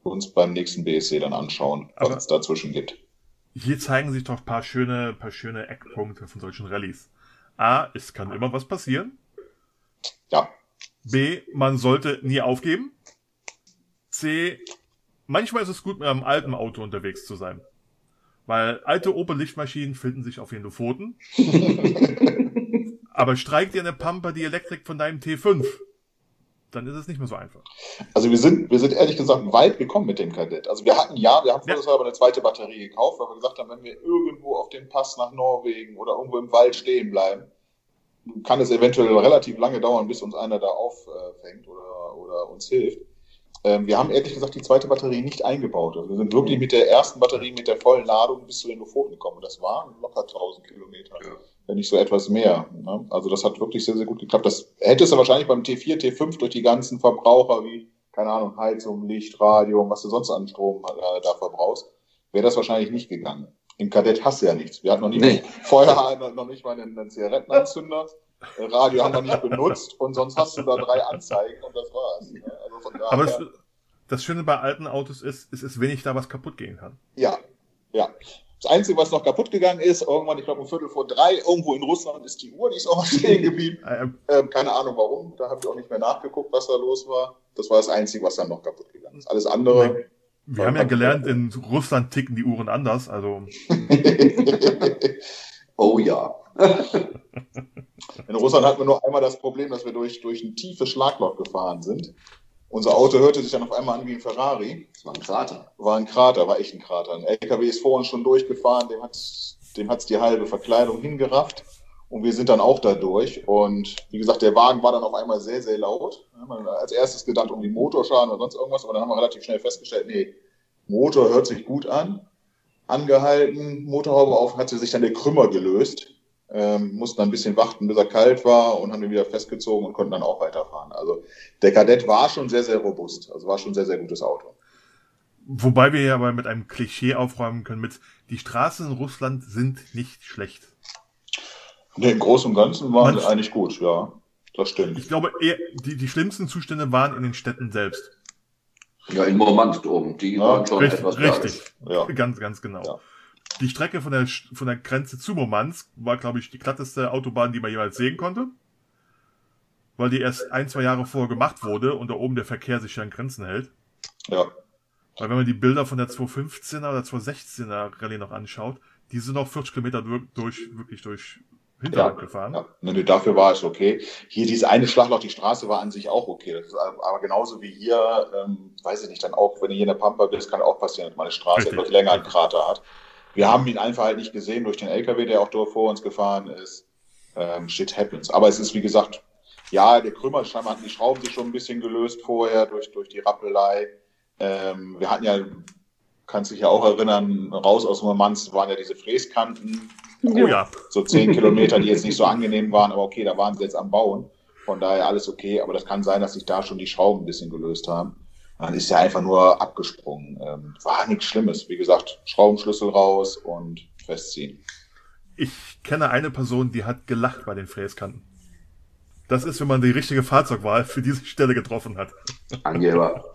uns beim nächsten BSC dann anschauen, was Aber es dazwischen gibt. Hier zeigen sich doch ein paar schöne, paar schöne Eckpunkte von solchen Rallyes. A, es kann immer was passieren. Ja. B, man sollte nie aufgeben. C, manchmal ist es gut, mit einem alten Auto unterwegs zu sein. Weil alte Opel-Lichtmaschinen finden sich auf jeden Pfoten. Aber streik dir eine Pampa die Elektrik von deinem T5. dann ist es nicht mehr so einfach. Also wir sind, wir sind ehrlich gesagt weit gekommen mit dem Kadett. Also wir hatten ja, wir haben ja. aber eine zweite Batterie gekauft, weil wir gesagt haben, wenn wir irgendwo auf dem Pass nach Norwegen oder irgendwo im Wald stehen bleiben, kann es eventuell relativ lange dauern, bis uns einer da auffängt oder, oder uns hilft. Ähm, wir haben ehrlich gesagt die zweite Batterie nicht eingebaut. Also wir sind wirklich mit der ersten Batterie mit der vollen Ladung bis zu den Lofoten gekommen. Das waren locker 1000 Kilometer, ja. wenn nicht so etwas mehr. Ne? Also das hat wirklich sehr, sehr gut geklappt. Das hättest du wahrscheinlich beim T4, T5 durch die ganzen Verbraucher wie, keine Ahnung, Heizung, Licht, Radio, was du sonst an Strom äh, da verbrauchst, wäre das wahrscheinlich nicht gegangen. Im Kadett hast du ja nichts. Wir hatten noch nicht nee. Feuer, noch nicht mal einen, einen Zigarettenanzünder. Radio haben wir nicht benutzt und sonst hast du da drei Anzeigen und das war's. Ne? Also Aber das, das, Schöne bei alten Autos ist, es ist wenig da, was kaputt gehen kann. Ja, ja. Das Einzige, was noch kaputt gegangen ist, irgendwann, ich glaube um Viertel vor drei, irgendwo in Russland ist die Uhr, die ist auch stehen geblieben. ähm, ähm, keine Ahnung warum, da habe ich auch nicht mehr nachgeguckt, was da los war. Das war das Einzige, was dann noch kaputt gegangen ist. Alles andere. Wir haben ja gelernt, in Russland ticken die Uhren anders, also. oh ja. In Russland hatten wir nur einmal das Problem, dass wir durch, durch ein tiefes Schlagloch gefahren sind. Unser Auto hörte sich dann auf einmal an wie ein Ferrari. Das war ein Krater. War ein Krater, war echt ein Krater. Ein LKW ist vor uns schon durchgefahren, dem hat dem hat's die halbe Verkleidung hingerafft. Und wir sind dann auch da durch. Und wie gesagt, der Wagen war dann auf einmal sehr, sehr laut. Als erstes gedacht, irgendwie Motorschaden oder sonst irgendwas, aber dann haben wir relativ schnell festgestellt, nee, Motor hört sich gut an. Angehalten, Motorhaube auf, hat sich dann der Krümmer gelöst ähm, mussten dann ein bisschen warten, bis er kalt war und haben ihn wieder festgezogen und konnten dann auch weiterfahren. Also der Kadett war schon sehr, sehr robust. Also war schon ein sehr, sehr gutes Auto. Wobei wir ja aber mit einem Klischee aufräumen können mit, die Straßen in Russland sind nicht schlecht. Nee, im Großen und Ganzen waren sie eigentlich gut, ja. Das stimmt. Ich glaube, eher, die, die schlimmsten Zustände waren in den Städten selbst. Ja, in Murmansk oben, die ja, waren schon richtig, etwas Richtig, ja. ganz, ganz genau. Ja. Die Strecke von der, von der Grenze zu Murmansk war, glaube ich, die glatteste Autobahn, die man jemals sehen konnte. Weil die erst ein, zwei Jahre vorher gemacht wurde und da oben der Verkehr sich ja in Grenzen hält. Ja. Weil wenn man die Bilder von der 215er oder 216er Rallye noch anschaut, die sind noch 40 Kilometer durch, wirklich durch Hinterland ja, gefahren. Ja. Nee, dafür war es okay. Hier dieses eine Schlagloch, die Straße war an sich auch okay. Ist, aber genauso wie hier, ähm, weiß ich nicht, dann auch, wenn du hier in der Pampa bist, kann auch passieren, dass meine Straße Richtig. etwas länger einen Krater hat. Wir haben ihn einfach halt nicht gesehen durch den LKW, der auch vor uns gefahren ist. Ähm, shit happens. Aber es ist, wie gesagt, ja, der Krümmer, scheinbar hatten die Schrauben sich schon ein bisschen gelöst vorher durch, durch die Rappelei. Ähm, wir hatten ja, kannst dich ja auch erinnern, raus aus Murmansk waren ja diese Fräskanten. Oh ja. So zehn Kilometer, die jetzt nicht so angenehm waren, aber okay, da waren sie jetzt am Bauen. Von daher alles okay, aber das kann sein, dass sich da schon die Schrauben ein bisschen gelöst haben. Dann ist er einfach nur abgesprungen. Ähm, war nichts Schlimmes. Wie gesagt, Schraubenschlüssel raus und festziehen. Ich kenne eine Person, die hat gelacht bei den Fräskanten. Das ist, wenn man die richtige Fahrzeugwahl für diese Stelle getroffen hat. Angeber.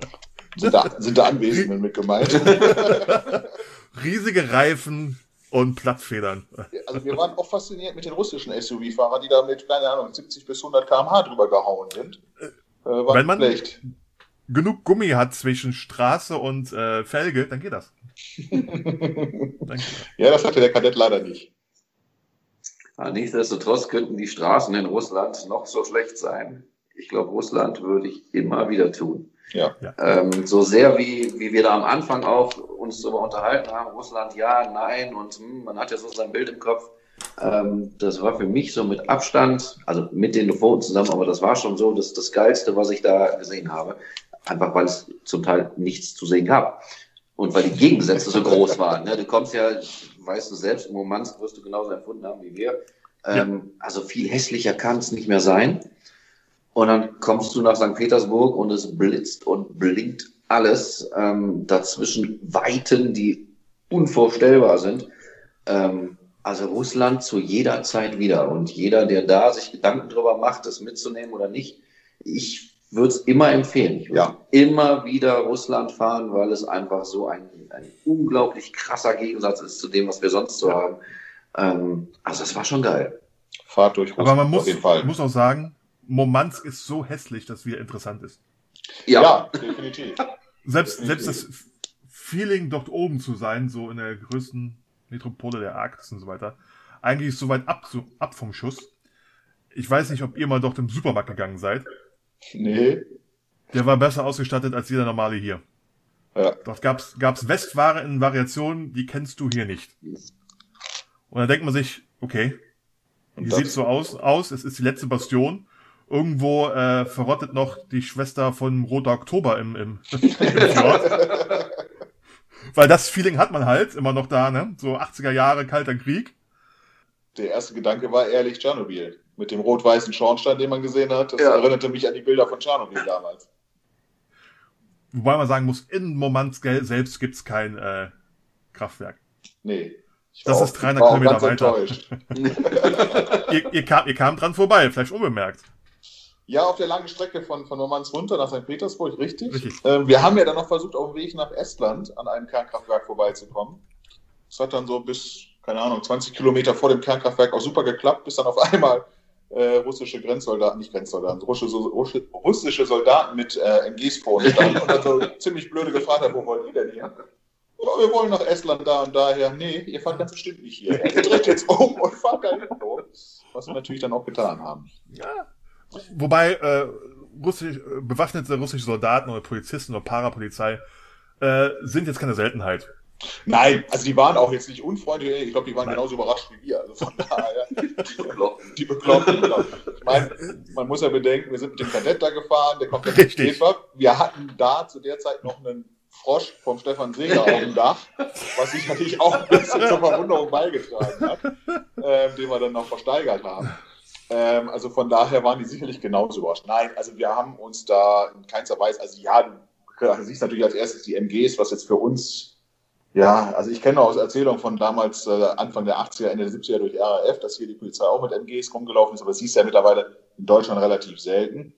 Sind da, sind da Anwesenden mit gemeint? Riesige Reifen und Plattfedern. Also wir waren auch fasziniert mit den russischen SUV-Fahrern, die da mit, keine Ahnung, 70 bis 100 km/h drüber gehauen sind. Äh, war wenn man, schlecht genug Gummi hat zwischen Straße und äh, Felge, dann geht das. ja, das hatte der Kadett leider nicht. Ja, nichtsdestotrotz könnten die Straßen in Russland noch so schlecht sein. Ich glaube, Russland würde ich immer wieder tun. Ja. Ähm, so sehr wie, wie wir da am Anfang auch uns darüber unterhalten haben, Russland ja, nein und hm, man hat ja so sein Bild im Kopf. Ähm, das war für mich so mit Abstand, also mit den Lofoten zusammen, aber das war schon so das, das Geilste, was ich da gesehen habe. Einfach weil es zum Teil nichts zu sehen gab. Und weil die Gegensätze so groß waren. Ne? Du kommst ja, weißt du selbst, im Moment wirst du genauso empfunden haben wie wir. Ähm, Also viel hässlicher kann es nicht mehr sein. Und dann kommst du nach St. Petersburg und es blitzt und blinkt alles. Ähm, dazwischen Weiten, die unvorstellbar sind. Ähm, also Russland zu jeder Zeit wieder. Und jeder, der da sich Gedanken drüber macht, das mitzunehmen oder nicht, ich würde es immer empfehlen. Ich würde ja. immer wieder Russland fahren, weil es einfach so ein, ein unglaublich krasser Gegensatz ist zu dem, was wir sonst so haben. Ähm, also es war schon geil. Fahrt durch Russland. Aber man muss, muss auch sagen, Momansk ist so hässlich, dass wieder interessant ist. Ja, ja definitiv. Selbst, definitiv. selbst das Feeling, dort oben zu sein, so in der größten Metropole der Arktis und so weiter, eigentlich so weit ab, ab vom Schuss. Ich weiß nicht, ob ihr mal dort im Supermarkt gegangen seid. Nee. Der war besser ausgestattet als jeder normale hier. Ja. Dort gab's, gab's Westware in Variationen, die kennst du hier nicht. Und dann denkt man sich, okay, die sieht so aus, aus, es ist die letzte Bastion. Irgendwo äh, verrottet noch die Schwester von Roter Oktober im, im, im Fjord. Weil das Feeling hat man halt immer noch da, ne? So 80er Jahre, kalter Krieg. Der erste Gedanke war ehrlich Tschernobyl. Mit dem rot-weißen Schornstein, den man gesehen hat. Das Ja. erinnerte mich an die Bilder von Tschernobyl damals. Wobei man sagen muss, in Murmansk selbst gibt's kein äh, Kraftwerk. Nee. Das war ist auch- 300 war auch Kilometer weiter. enttäuscht. Ihr, ihr, kam, ihr kam dran vorbei, vielleicht unbemerkt. Ja, auf der langen Strecke von, von Murmansk runter nach St. Petersburg, richtig. Richtig. Ähm, wir haben ja dann noch versucht, auf dem Weg nach Estland an einem Kernkraftwerk vorbeizukommen. Das hat dann so bis, keine Ahnung, 20 Kilometer vor dem Kernkraftwerk auch super geklappt, bis dann auf einmal äh, russische Grenzsoldaten, nicht Grenzsoldaten, russische, russische, Soldaten mit äh, MGs vor uns standen und dann so ziemlich blöde gefragt haben, wo wollt ihr denn hier? Ja, wir wollen nach Estland da und daher. Nee, ihr fahrt ganz bestimmt nicht hier. Ihr dreht jetzt um und fahrt da hinten um. Was wir natürlich dann auch getan haben. Wobei äh, russisch, äh, bewaffnete russische Soldaten oder Polizisten oder Parapolizei äh, sind jetzt keine Seltenheit. Nein, also die waren auch jetzt nicht unfreundlich. Ich glaube, die waren Nein. genauso überrascht wie wir. Also von daher, Bekloppten. die Bekloppten. Genau. Ich meine, man muss ja bedenken, wir sind mit dem Kadett da gefahren, der kommt ja Richtig. Käfer. Wir hatten da zu der Zeit noch einen Frosch vom Stefan Seger auf dem Dach, was sicherlich auch ein bisschen zur Verwunderung beigetragen hat, ähm, den wir dann noch versteigert haben. Ähm, also von daher waren die sicherlich genauso überrascht. Nein, also wir haben uns da in keinster Weise, also ja, du siehst natürlich als erstes die MGs, was jetzt für uns ja, also ich kenne aus Erzählungen von damals, äh, Anfang der 80er, Ende der 70er durch RAF, dass hier die Polizei auch mit MGs rumgelaufen ist, aber siehst ja mittlerweile in Deutschland relativ selten.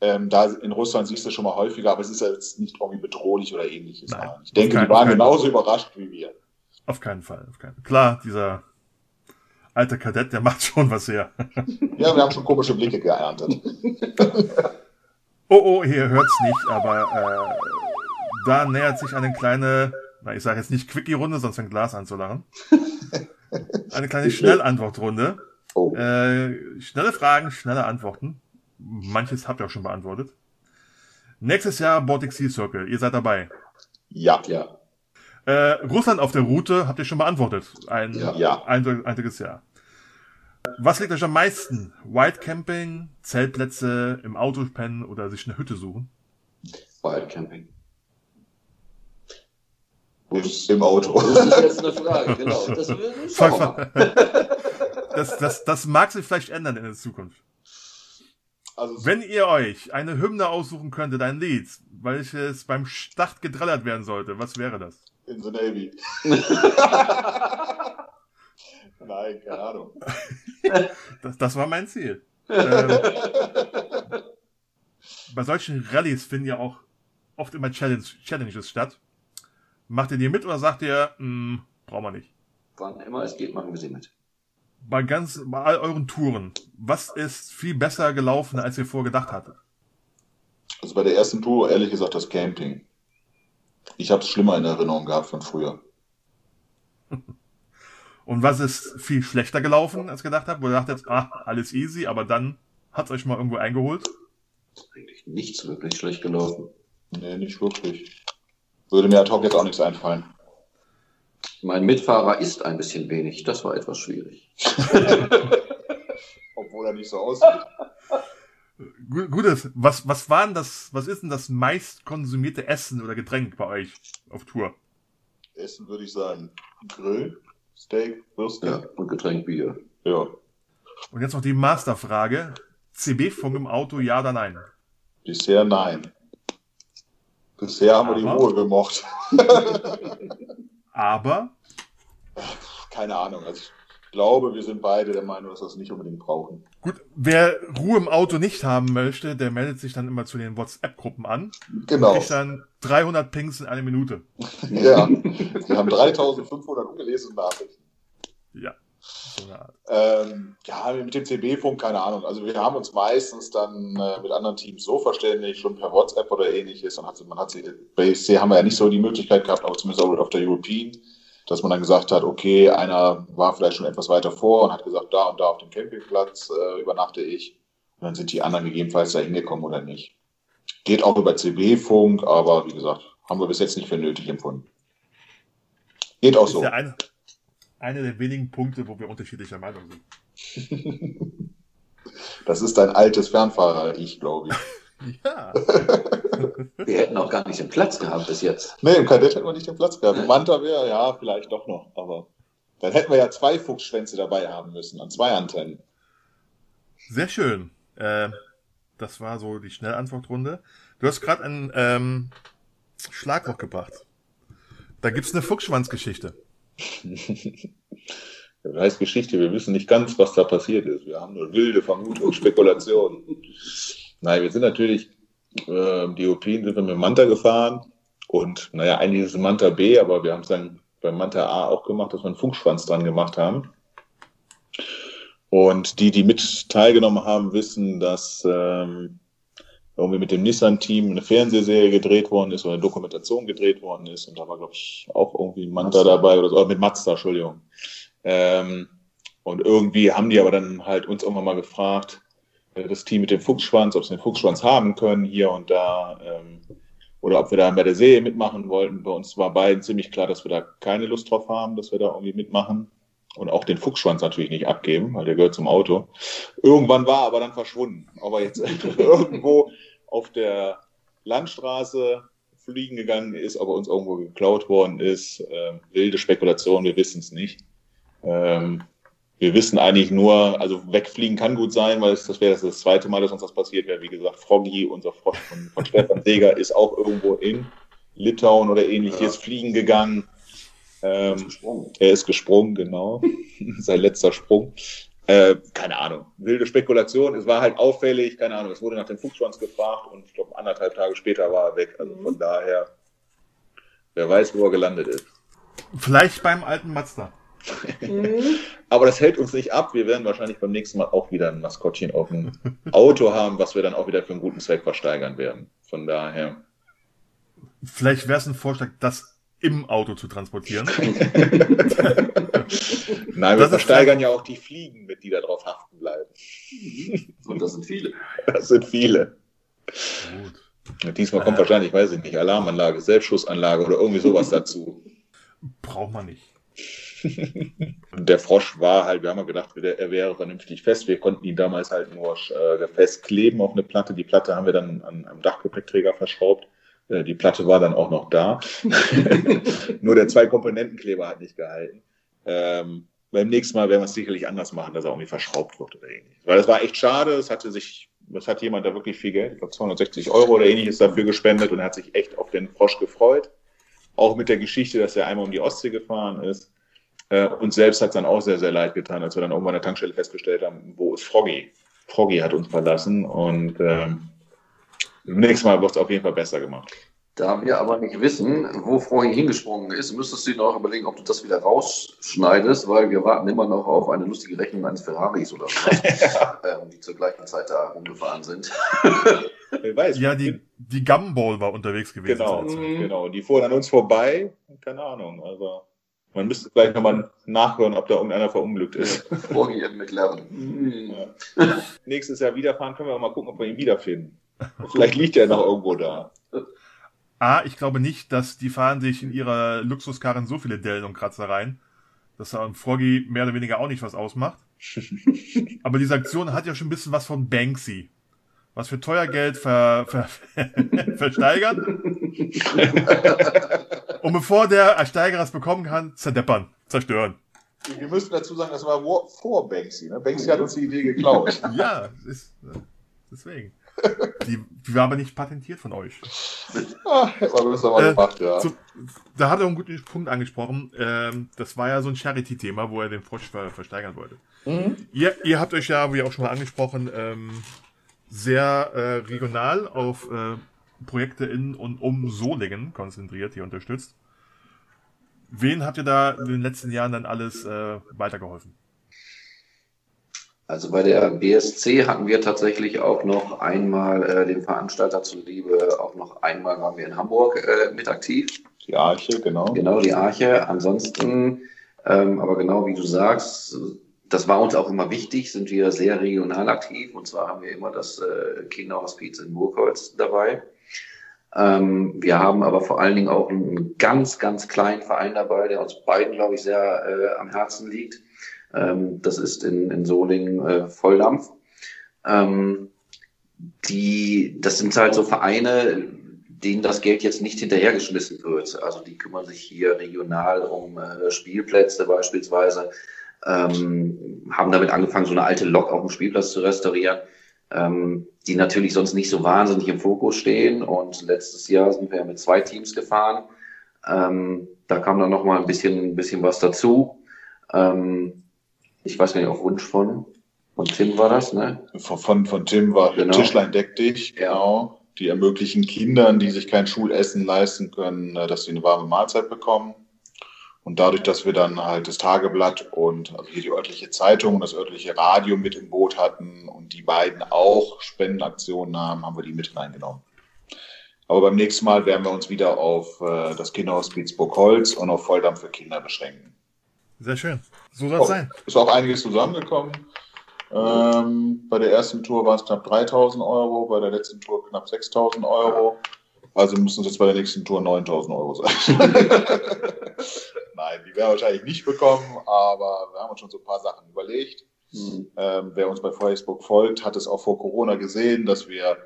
Ähm, da in Russland siehst du schon mal häufiger, aber es ist ja jetzt nicht irgendwie bedrohlich oder ähnliches. Nein, Ich denke, auf die keinen- waren keinen genauso überrascht wie wir. Auf keinen Fall. Auf keinen Fall. Klar, dieser alte Kadett, der macht schon was her. Ja, wir haben schon komische Blicke geerntet. Oh, oh, ihr hört's nicht, aber äh, da nähert sich eine kleine, na, ich sage jetzt nicht Quickie-Runde, sonst fängt Glas an zu lachen. Eine kleine Schnellantwortrunde. Oh. Äh, schnelle Fragen, schnelle Antworten. Manches habt ihr auch schon beantwortet. Nächstes Jahr Baltic Sea Circle, ihr seid dabei. Ja. Ja. Äh, Russland auf der Route habt ihr schon beantwortet. Ein Ja. Ja. ein- einziges Jahr. Was liegt euch am meisten? Wildcamping, Zeltplätze, im Auto pennen oder sich eine Hütte suchen? Wildcamping. Im, Im Auto. Das ist jetzt eine Frage, genau. Das. Das, das, das mag sich vielleicht ändern in der Zukunft. Also, Wenn ihr euch eine Hymne aussuchen könntet, ein Lied, welches beim Start gedrellert werden sollte, was wäre das? In the Navy. Nein, keine Ahnung. Das, das war mein Ziel. ähm, bei solchen Rallyes finden ja auch oft immer Challenge, Challenges statt. Macht ihr die mit oder sagt ihr, hm, brauchen wir nicht? Wann immer es geht, machen wir sie mit. Bei ganz, bei all euren Touren, was ist viel besser gelaufen, als ihr vorgedacht hattet? Also bei der ersten Tour, ehrlich gesagt, das Camping. Ich habe es schlimmer in Erinnerung gehabt von früher. Und was ist viel schlechter gelaufen, als gedacht habt, wo ihr dachtet, ah, alles easy, aber dann hat's euch mal irgendwo eingeholt? Eigentlich nichts wirklich schlecht gelaufen. Nee, nicht wirklich. Würde mir ad hoc jetzt auch nichts einfallen. Mein Mitfahrer isst ein bisschen wenig. Das war etwas schwierig. Obwohl er nicht so aussieht. Gu- Gutes, was, was war denn das, was ist denn das meist konsumierte Essen oder Getränk bei euch auf Tour? Essen würde ich sagen. Grill, Steak, Ja, Würste. und Getränk Bier. Ja. Und jetzt noch die Masterfrage. CB-Funk im Auto, ja oder nein? Bisher nein. Bisher haben wir die Aber- Ruhe gemocht. Aber, Keine Ahnung. Also ich glaube, wir sind beide der Meinung, dass wir es nicht unbedingt brauchen. gut, wer Ruhe im Auto nicht haben möchte, der meldet sich dann immer zu den WhatsApp-Gruppen an. Genau. Kriegt dann 300 Pings in einer Minute. Ja. Wir haben 3500 ungelesene Nachrichten. Ja. Ähm, ja, mit dem CB-Funk, keine Ahnung. Also wir haben uns meistens dann äh, mit anderen Teams so verständigt, schon per WhatsApp oder ähnliches. Und hat, man hat sie, bei SC haben wir ja nicht so die Möglichkeit gehabt, aber zumindest auch auf der European, dass man dann gesagt hat, okay, einer war vielleicht schon etwas weiter vor und hat gesagt, da und da auf dem Campingplatz äh, übernachte ich. Und dann sind die anderen gegebenenfalls da hingekommen oder nicht. Geht auch über CB-Funk, aber wie gesagt, haben wir bis jetzt nicht für nötig empfunden. Geht auch Das ist so. ja eine, einer der wenigen Punkte, wo wir unterschiedlicher Meinung sind. Das ist ein altes Fernfahrer, ich glaube ich. Ja. Wir hätten auch gar nicht den Platz gehabt bis jetzt. Nee, im Kadett hätten wir nicht den Platz gehabt. Im Manta wäre, ja, vielleicht doch noch, aber dann hätten wir ja zwei Fuchsschwänze dabei haben müssen, an zwei Antennen. Sehr schön. Äh, das war so die Schnellantwortrunde. Du hast gerade ein ähm, Schlagwort gebracht. Da gibt's eine Fuchsschwanzgeschichte. Das heißt Geschichte, wir wissen nicht ganz, was da passiert ist. Wir haben nur wilde Vermutungen, Spekulationen. Nein, wir sind natürlich, äh, die Europäen sind wir mit Manta gefahren und naja, eigentlich ist es Manta B, aber wir haben es dann beim Manta A auch gemacht, dass wir einen Funkschwanz dran gemacht haben. Und die, die mit teilgenommen haben, wissen, dass ähm, irgendwie mit dem Nissan-Team eine Fernsehserie gedreht worden ist oder eine Dokumentation gedreht worden ist. Und da war, glaube ich, auch irgendwie Manta Mazda. dabei oder so, oder mit Mazda, Entschuldigung. Ähm, und irgendwie haben die aber dann halt uns irgendwann mal gefragt, äh, das Team mit dem Fuchsschwanz, ob sie den Fuchsschwanz haben können hier und da, ähm, oder ob wir da bei der Serie mitmachen wollten. Bei uns war beiden ziemlich klar, dass wir da keine Lust drauf haben, dass wir da irgendwie mitmachen. Und auch den Fuchsschwanz natürlich nicht abgeben, weil der gehört zum Auto. Irgendwann war er aber dann verschwunden. Ob er jetzt irgendwo auf der Landstraße fliegen gegangen ist, ob er uns irgendwo geklaut worden ist, ähm, wilde Spekulation, wir wissen es nicht. Ähm, wir wissen eigentlich nur, also wegfliegen kann gut sein, weil es, das wäre das, das zweite Mal, dass uns das passiert wäre. Wie gesagt, Froggy, unser Frosch von, von Stefan Seger, ist auch irgendwo in Litauen oder ähnliches fliegen gegangen. Ähm, Gesprungen. er ist gesprungen, genau. Sein letzter Sprung. Äh, keine Ahnung. Wilde Spekulation. Es war halt auffällig, keine Ahnung. Es wurde nach dem Fuchsschwanz gefragt und ich glaube, anderthalb Tage später war er weg. Also von daher, wer weiß, wo er gelandet ist. Vielleicht beim alten Mazda. Aber das hält uns nicht ab. Wir werden wahrscheinlich beim nächsten Mal auch wieder ein Maskottchen auf dem Auto haben, was wir dann auch wieder für einen guten Zweck versteigern werden. Von daher. Vielleicht wäre es ein Vorschlag, das im Auto zu transportieren. Nein, wir Das versteigern ja auch die Fliegen mit, die da drauf haften bleiben. Und das sind viele. Das sind viele. Gut. Diesmal kommt wahrscheinlich, weiß ich nicht, Alarmanlage, Selbstschussanlage oder irgendwie sowas dazu. Braucht man nicht. Und der Frosch war halt, wir haben ja gedacht, er wäre vernünftig fest. Wir konnten ihn damals halt nur äh, festkleben auf eine Platte. Die Platte haben wir dann an einem Dachgepäckträger verschraubt. Äh, die Platte war dann auch noch da. nur der Zwei-Komponentenkleber hat nicht gehalten. Ähm, beim nächsten Mal werden wir es sicherlich anders machen, dass er irgendwie verschraubt wird oder ähnliches. Weil das war echt schade. Es hatte sich, es hat jemand da wirklich viel Geld, ich glaube 260 Euro oder ähnliches dafür gespendet und er hat sich echt auf den Frosch gefreut. Auch mit der Geschichte, dass er einmal um die Ostsee gefahren ist. Äh, uns selbst hat es dann auch sehr, sehr leid getan, als wir dann irgendwann an der Tankstelle festgestellt haben, wo ist Froggy? Froggy hat uns verlassen und ähm, nächstes Mal wird es auf jeden Fall besser gemacht. Da wir aber nicht wissen, wo Froggy hingesprungen ist, müsstest du dir noch überlegen, ob du das wieder rausschneidest, weil wir warten immer noch auf eine lustige Rechnung eines Ferraris oder sowas, ähm, die zur gleichen Zeit da rumgefahren sind. Wer weiß. Ja, die, die Gumball war unterwegs gewesen. Genau. Mhm. genau. Die fuhren an uns vorbei. Keine Ahnung. Also man müsste vielleicht nochmal nachhören, ob da irgendeiner verunglückt ist. Froggy in McLaren. Hm. Nächstes Jahr wiederfahren können wir mal gucken, ob wir ihn wiederfinden. Vielleicht liegt er noch irgendwo da. A, ich glaube nicht, dass die fahren sich in ihrer Luxuskarren so viele Dellen und Kratzer rein, dass da ein Froggy mehr oder weniger auch nicht was ausmacht. Aber diese Aktion hat ja schon ein bisschen was von Banksy. Was für teuer Geld ver, ver, versteigern. Und bevor der Ersteiger es bekommen kann, zerdeppern, zerstören. Wir müssen dazu sagen, das war vor- Banksy. Ne? Banksy hat uns die Idee geklaut. Ja, ist, äh, deswegen. Die, die war aber nicht patentiert von euch. ah, hätten wir das mal Äh, gemacht, ja. Zu, da hat er einen guten Punkt angesprochen. Ähm, das war ja so ein Charity-Thema, wo er den Frosch ver versteigern wollte. Mhm. Ihr, ihr habt euch ja, wie auch schon mal angesprochen, ähm, sehr äh, regional auf äh, Projekte in und um Solingen konzentriert, hier unterstützt. Wen habt ihr da in den letzten Jahren dann alles äh, weitergeholfen? Also bei der BSC hatten wir tatsächlich auch noch einmal äh, dem Veranstalter zuliebe, auch noch einmal waren wir in Hamburg äh, mit aktiv. Die Arche, genau. Genau, die Arche. Ansonsten, ähm, aber genau wie du sagst, das war uns auch immer wichtig, sind wir sehr regional aktiv. Und zwar haben wir immer das äh, Kinderhospiz in Burgholz dabei. Ähm, wir haben aber vor allen Dingen auch einen ganz, ganz kleinen Verein dabei, der uns beiden, glaube ich, sehr äh, am Herzen liegt. Ähm, das ist in, in Solingen äh, Volldampf. Ähm, die, das sind halt so Vereine, denen das Geld jetzt nicht hinterhergeschmissen wird. Also die kümmern sich hier regional um äh, Spielplätze beispielsweise, ähm, haben damit angefangen, so eine alte Lok auf dem Spielplatz zu restaurieren, ähm, die natürlich sonst nicht so wahnsinnig im Fokus stehen. Und letztes Jahr sind wir ja mit zwei Teams gefahren. Ähm, da kam dann noch mal ein bisschen, ein bisschen was dazu. Ähm, ich weiß nicht, auf Wunsch von, von Tim war das, ne? Von, von, von Tim war Genau. Tischlein deck dich, genau. Die ermöglichen Kindern, die sich kein Schulessen leisten können, äh, dass sie eine warme Mahlzeit bekommen. Und dadurch, dass wir dann halt das Tageblatt und also hier die örtliche Zeitung und das örtliche Radio mit im Boot hatten und die beiden auch Spendenaktionen haben, haben wir die mit reingenommen. Aber beim nächsten Mal werden wir uns wieder auf äh, das Kinderhospiz Burgholz und auf Volldampf für Kinder beschränken. Sehr schön. So soll es Oh, sein. Ist auch einiges zusammengekommen. Ähm, bei der ersten Tour waren es knapp 3000 Euro, bei der letzten Tour knapp 6000 Euro. Also müssen es jetzt bei der nächsten Tour 9000 Euro sein. Nein, die werden wir wahrscheinlich nicht bekommen, aber wir haben uns schon so ein paar Sachen überlegt. Hm. Ähm, wer uns bei Facebook folgt, hat es auch vor Corona gesehen, dass wir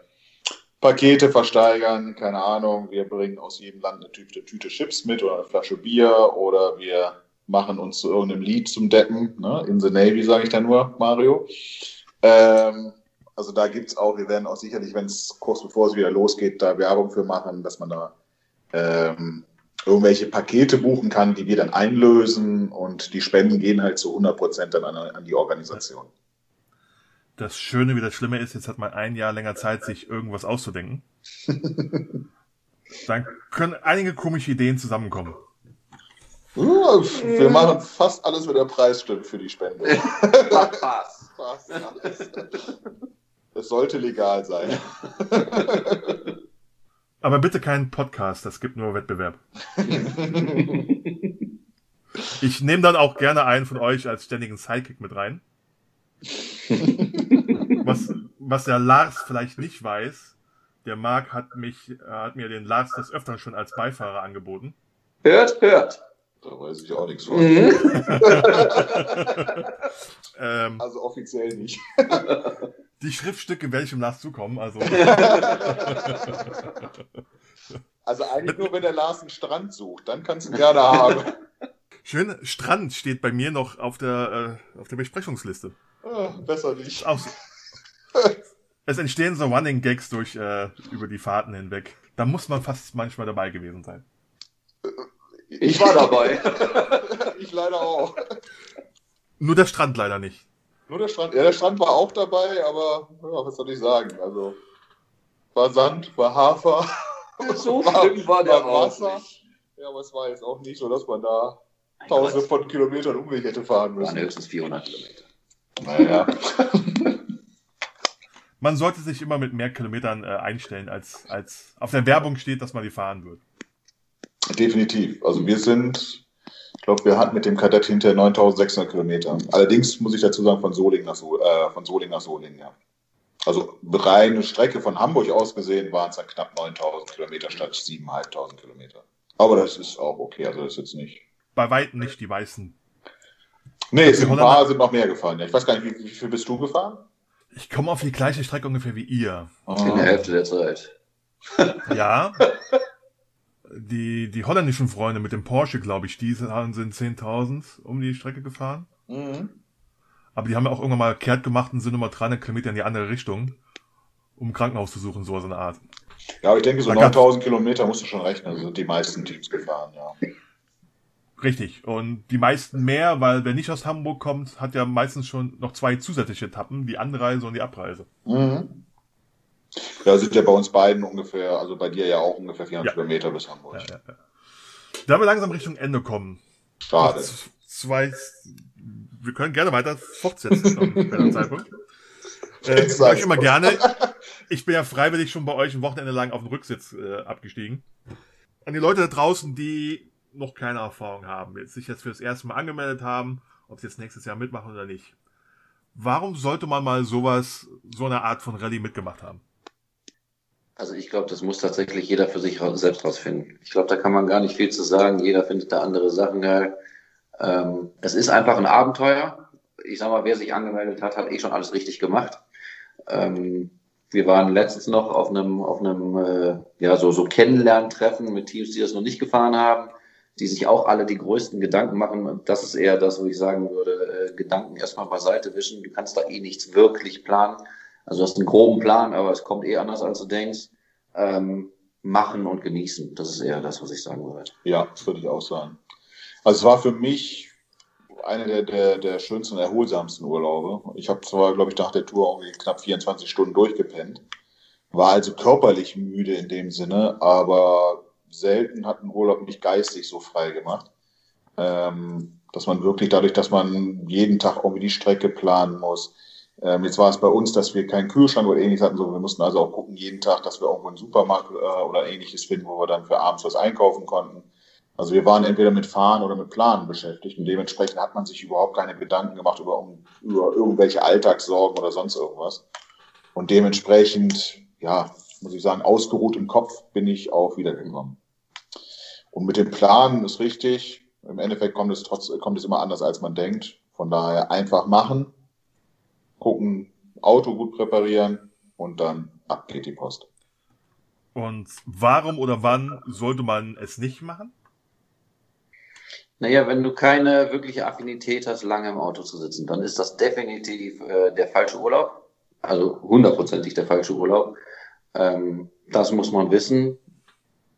Pakete versteigern. Keine Ahnung, wir bringen aus jedem Land eine Tüte, Tüte Chips mit oder eine Flasche Bier oder wir machen uns zu irgendeinem Lied zum Deppen. Ne? In the Navy sage ich da nur, Mario. Ähm, also da gibt's auch, wir werden auch sicherlich, wenn es kurz bevor es wieder losgeht, da Werbung für machen, dass man da ähm, irgendwelche Pakete buchen kann, die wir dann einlösen und die Spenden gehen halt zu 100 Prozent dann an, an die Organisation. Das Schöne wie das Schlimme ist, jetzt hat man ein Jahr länger Zeit, sich irgendwas auszudenken. Dann können einige komische Ideen zusammenkommen. Ja, wir machen fast alles, wenn der Preis stimmt für die Spende. Pass. Fast alles. Es sollte legal sein. Aber bitte keinen Podcast, das gibt nur Wettbewerb. Ich nehme dann auch gerne einen von euch als ständigen Sidekick mit rein. Was, was der Lars vielleicht nicht weiß, der Marc hat mich, hat mir den Lars des Öfteren schon als Beifahrer angeboten. Hört, hört. Da weiß ich auch nichts von. Mhm. ähm, Also offiziell nicht. Die Schriftstücke werde ich dem Lars zukommen, also Also eigentlich nur, wenn der Lars einen Strand sucht, dann kannst du ihn gerne haben. schön Strand steht bei mir noch auf der, äh, auf der Besprechungsliste. Ah, Besser nicht. So. Es entstehen so Running Gags durch äh, über die Fahrten hinweg. Da muss man fast manchmal dabei gewesen sein. Ich war dabei. ich leider auch. Nur der Strand leider nicht. Nur der Strand. Ja, der Strand war auch dabei, aber ja, was soll ich sagen? Also war Sand, war Hafer. So schlimm war der auch Wasser. nicht. Ja, aber es war jetzt auch nicht so, dass man da tausende von Kilometern Umweg hätte fahren waren müssen. höchstens 400 Kilometer. Naja. Man sollte sich immer mit mehr Kilometern äh, einstellen, als, als auf der Werbung steht, dass man die fahren wird. Definitiv. Also wir sind, glaube, wir hatten mit dem Kadett hinter 9600 Kilometer. Allerdings muss ich dazu sagen, von Solingen nach, Sol äh, von Solingen, nach Solingen, ja. Also reine Strecke von Hamburg aus gesehen waren es dann knapp 9000 Kilometer statt 7500 Kilometer. Aber das ist auch okay, also das ist jetzt nicht. Bei Weitem nicht die weißen. Nee, es sind ein paar sind noch mehr gefahren. Ja. Ich weiß gar nicht, wie, wie viel bist du gefahren? Ich komme auf die gleiche Strecke ungefähr wie ihr. In der Hälfte der Zeit. Ja. Die, die holländischen Freunde mit dem Porsche, glaube ich, die sind 10.000 um die Strecke gefahren. Mhm. Aber die haben ja auch irgendwann mal kehrt gemacht und sind nochmal 300 Kilometer in die andere Richtung, um Krankenhaus zu suchen, so eine Art. Ja, aber ich denke, so Da gab's- 9000 Kilometer musst du schon rechnen. Also sind die meisten Teams gefahren, ja. Richtig. Und die meisten mehr, weil wer nicht aus Hamburg kommt, hat ja meistens schon noch zwei zusätzliche Etappen, die Anreise und die Abreise. Mhm. Ja, sind ja bei uns beiden ungefähr, also bei dir ja auch ungefähr 400 Ja. Kilometer bis Hamburg. Ja, ja, ja. Da wir langsam Richtung Ende kommen. Schade. Zwei, wir können gerne weiter fortsetzen späteren Zeitpunkt. Äh, ich sag's immer gerne. Ich bin ja freiwillig schon bei euch ein Wochenende lang auf den Rücksitz äh, abgestiegen. An die Leute da draußen, die noch keine Erfahrung haben, jetzt sich jetzt für das erste Mal angemeldet haben, ob sie jetzt nächstes Jahr mitmachen oder nicht. Warum sollte man mal sowas, so eine Art von Rallye mitgemacht haben? Also ich glaube, das muss tatsächlich jeder für sich selbst rausfinden. Ich glaube, da kann man gar nicht viel zu sagen. Jeder findet da andere Sachen geil. Ähm, es ist einfach ein Abenteuer. Ich sag mal, wer sich angemeldet hat, hat eh schon alles richtig gemacht. Ähm, wir waren letztens noch auf einem, auf einem äh, ja, so, so Kennenlerntreffen mit Teams, die das noch nicht gefahren haben, die sich auch alle die größten Gedanken machen. Das ist eher das, wo ich sagen würde, äh, Gedanken erstmal beiseite wischen. Du kannst da eh nichts wirklich planen. Also du hast einen groben Plan, aber es kommt eh anders, als du denkst. Ähm, machen und genießen. Das ist eher das, was ich sagen würde. Ja, das würde ich auch sagen. Also es war für mich einer der, der, der schönsten und erholsamsten Urlaube. Ich habe zwar, glaube ich, nach der Tour irgendwie knapp 24 Stunden durchgepennt, war also körperlich müde in dem Sinne, aber selten hat ein Urlaub mich geistig so frei gemacht. Ähm, dass man wirklich dadurch, dass man jeden Tag irgendwie die Strecke planen muss. Ähm, jetzt war es bei uns, dass wir keinen Kühlschrank oder ähnliches hatten, so wir mussten also auch gucken jeden Tag, dass wir irgendwo einen Supermarkt äh, oder ähnliches finden, wo wir dann für abends was einkaufen konnten. Also wir waren entweder mit Fahren oder mit Planen beschäftigt und dementsprechend hat man sich überhaupt keine Gedanken gemacht über, über irgendwelche Alltagssorgen oder sonst irgendwas. Und dementsprechend, ja, muss ich sagen, ausgeruht im Kopf bin ich auch wiedergekommen. Und mit dem Planen ist richtig. Im Endeffekt kommt es trotz, kommt es immer anders, als man denkt. Von daher einfach machen, gucken, Auto gut präparieren und dann ab geht die Post. Und warum oder wann sollte man es nicht machen? Naja, wenn du keine wirkliche Affinität hast, lange im Auto zu sitzen, dann ist das definitiv äh, der falsche Urlaub. Also hundertprozentig der falsche Urlaub. Ähm, das muss man wissen.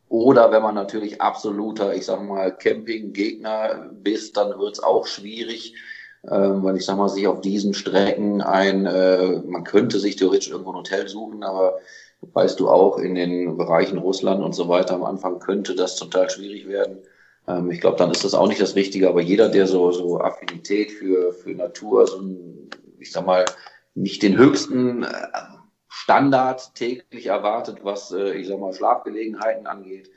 Oder wenn man natürlich absoluter, ich sag mal, Camping-Gegner bist, dann wird's auch schwierig, ähm, weil ich sag mal, sich auf diesen Strecken ein, äh, man könnte sich theoretisch irgendwo ein Hotel suchen, aber weißt du auch, in den Bereichen Russland und so weiter am Anfang könnte das total schwierig werden. Ähm, ich glaube, dann ist das auch nicht das Richtige, aber jeder, der so, so Affinität für, für Natur, so ein, ich sag mal, nicht den höchsten äh, Standard täglich erwartet, was, äh, ich sag mal, Schlafgelegenheiten angeht,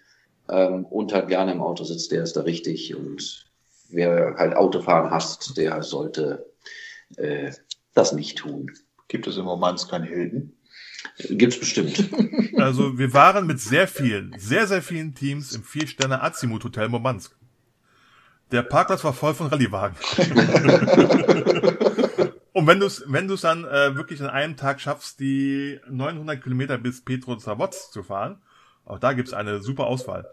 ähm, und halt gerne im Auto sitzt, der ist da richtig. Und wer halt Autofahren hasst, der sollte äh, das nicht tun. Gibt es im Moment kein Hilden? Gibt's bestimmt. Also wir waren mit sehr vielen, sehr, sehr vielen Teams im Vier-Sterne Azimut Hotel Murmansk. Der Parkplatz war voll von Rallyewagen. Und wenn du es wenn du's dann äh, wirklich an einem Tag schaffst, die 900 Kilometer bis Petro-Zawodsk zu fahren, auch da gibt's eine super Auswahl.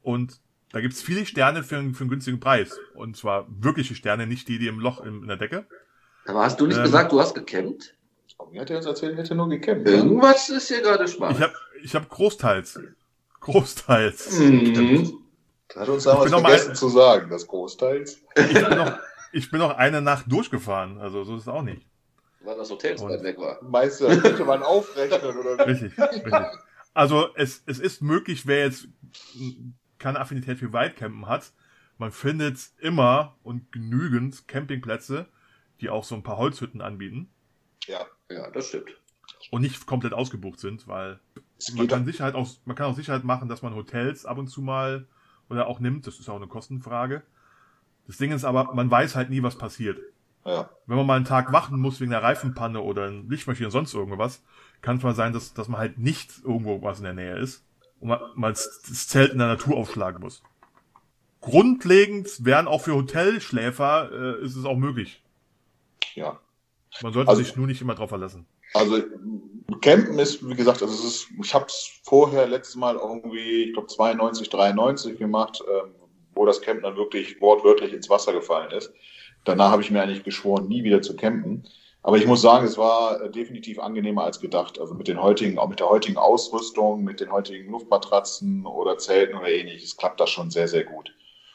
Und da gibt's viele Sterne für, für einen günstigen Preis. Und zwar wirkliche Sterne, nicht die, die im Loch in, in der Decke. Aber hast du nicht ähm, gesagt, du hast gecampt? Wie hat er uns erzählt, hätte nur gecampt? Irgendwas ist hier gerade spannend. Ich habe ich hab großteils. Großteils. Mhm. Hat uns damals vergessen ein, zu sagen, das großteils. Ich bin, noch, ich bin noch eine Nacht durchgefahren, also so ist es auch nicht. Weil das Hotel so weit weg war. Das könnte man aufrechnen oder Richtig, richtig. Also es, es ist möglich, wer jetzt keine Affinität für Waldcampen hat, man findet immer und genügend Campingplätze, die auch so ein paar Holzhütten anbieten. Ja. Ja, das stimmt. Und nicht komplett ausgebucht sind, weil man kann Sicherheit auch, man kann auch Sicherheit machen, dass man Hotels ab und zu mal oder auch nimmt. Das ist auch eine Kostenfrage. Das Ding ist aber, man weiß halt nie, was passiert. Ja. Wenn man mal einen Tag warten muss wegen der Reifenpanne oder ein Lichtmaschine oder sonst irgendwas, kann es mal sein, dass, dass man halt nicht irgendwo was in der Nähe ist und man, man das Zelt in der Natur aufschlagen muss. Grundlegend wären auch für Hotelschläfer äh, ist es auch möglich. Ja. Man sollte also, sich nur nicht immer drauf verlassen. Also Campen ist, wie gesagt, also es ist, ich habe es vorher letztes Mal irgendwie, ich glaube 92, 93 gemacht, ähm, wo das Campen dann wirklich wortwörtlich ins Wasser gefallen ist. Danach habe ich mir eigentlich geschworen, nie wieder zu campen. Aber ich muss sagen, es war äh, definitiv angenehmer als gedacht. Also mit den heutigen, auch mit der heutigen Ausrüstung, mit den heutigen Luftmatratzen oder Zelten oder ähnliches, klappt das schon sehr, sehr gut.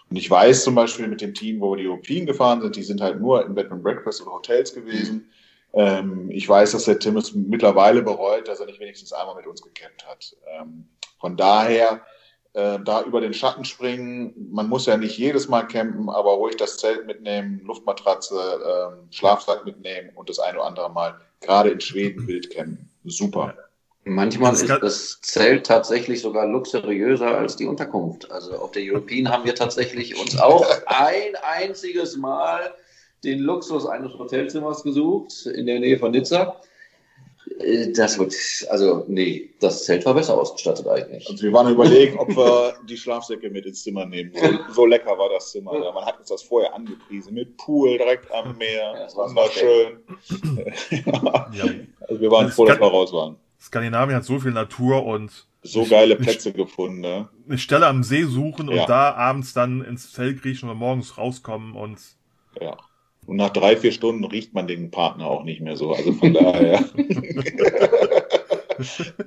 Und ich weiß zum Beispiel mit dem Team, wo wir die European gefahren sind, die sind halt nur in Bed and Breakfast oder Hotels gewesen. Ähm, ich weiß, dass der Tim es mittlerweile bereut, dass er nicht wenigstens einmal mit uns gecampt hat. Ähm, von daher, äh, da über den Schatten springen, man muss ja nicht jedes Mal campen, aber ruhig das Zelt mitnehmen, Luftmatratze, äh, Schlafsack mitnehmen und das eine oder andere Mal gerade in Schweden wild campen. Super. Manchmal ist das Zelt tatsächlich sogar luxuriöser als die Unterkunft. Also auf der European haben wir tatsächlich uns auch ein einziges Mal den Luxus eines Hotelzimmers gesucht in der Nähe von Nizza. Äh, Das wird, also, nee, das Zelt war besser ausgestattet eigentlich. Also wir waren überlegen, ob wir die Schlafsäcke mit ins Zimmer nehmen. So, so lecker war das Zimmer. Da. Man hat uns das vorher angepriesen mit Pool direkt am Meer. Ja, das war war schön. Ja. Also wir waren froh, dass wir raus waren. Skandinavien hat so viel Natur und So geile Plätze gefunden. Ne? eine Stelle am See suchen und Ja. da abends dann ins Zelt kriechen oder morgens rauskommen und Ja. Und nach drei, vier Stunden riecht man den Partner auch nicht mehr so. Also von daher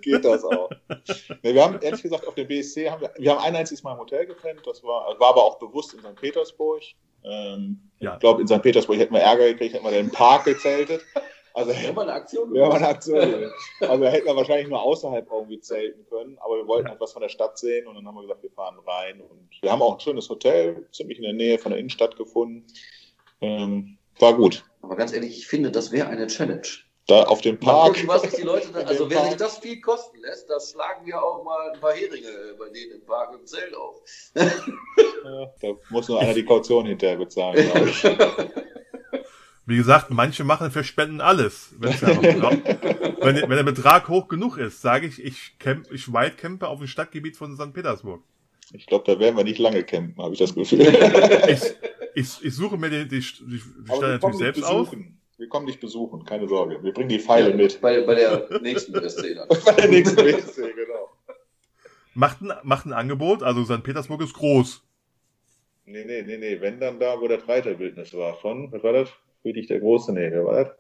geht das auch. Nee, wir haben ehrlich gesagt auf dem BSC haben wir, wir haben ein einziges Mal im Hotel gepennt. Das war, war aber auch bewusst in St. Petersburg. Ähm, Ja. Ich glaube, in St. Petersburg hätten wir Ärger gekriegt, hätten wir im Park gezeltet. Also Wir haben eine Aktion Ja, man hat so. Also hätten wir wahrscheinlich nur außerhalb irgendwie zelten können, aber wir wollten halt was von der Stadt sehen und dann haben wir gesagt, wir fahren rein. Und wir haben auch ein schönes Hotel, ziemlich in der Nähe von der Innenstadt gefunden. Ähm, war gut. Aber ganz ehrlich, ich finde, das wäre eine Challenge. Da auf dem Park. gucken, was sich die Leute da, also wer sich Park. das viel kosten lässt, das schlagen wir auch mal ein paar Heringe bei denen im Park im Zelt auf. Ja, da muss nur einer die Kaution hinterher bezahlen, glaube ich. wie gesagt, manche machen für Spenden alles. Noch, wenn, wenn der Betrag hoch genug ist, sage ich, ich, camp, ich wildcampe auf dem Stadtgebiet von St. Petersburg. Ich glaube, da werden wir nicht lange campen, habe ich das Gefühl. Ich, ich, ich suche mir die, die, die, kommen natürlich dich selbst aus. besuchen. Wir kommen dich besuchen, keine Sorge. Wir bringen die Pfeile mit. Bei, bei der nächsten BSC dann. Bei der nächsten WC, genau. Macht ein, macht ein Angebot, also St. Petersburg ist groß. Nee, nee, nee, nee. Wenn dann da, wo das Reiterbildnis war. Von, was war das? Friedrich der Große? Nee, wer war das?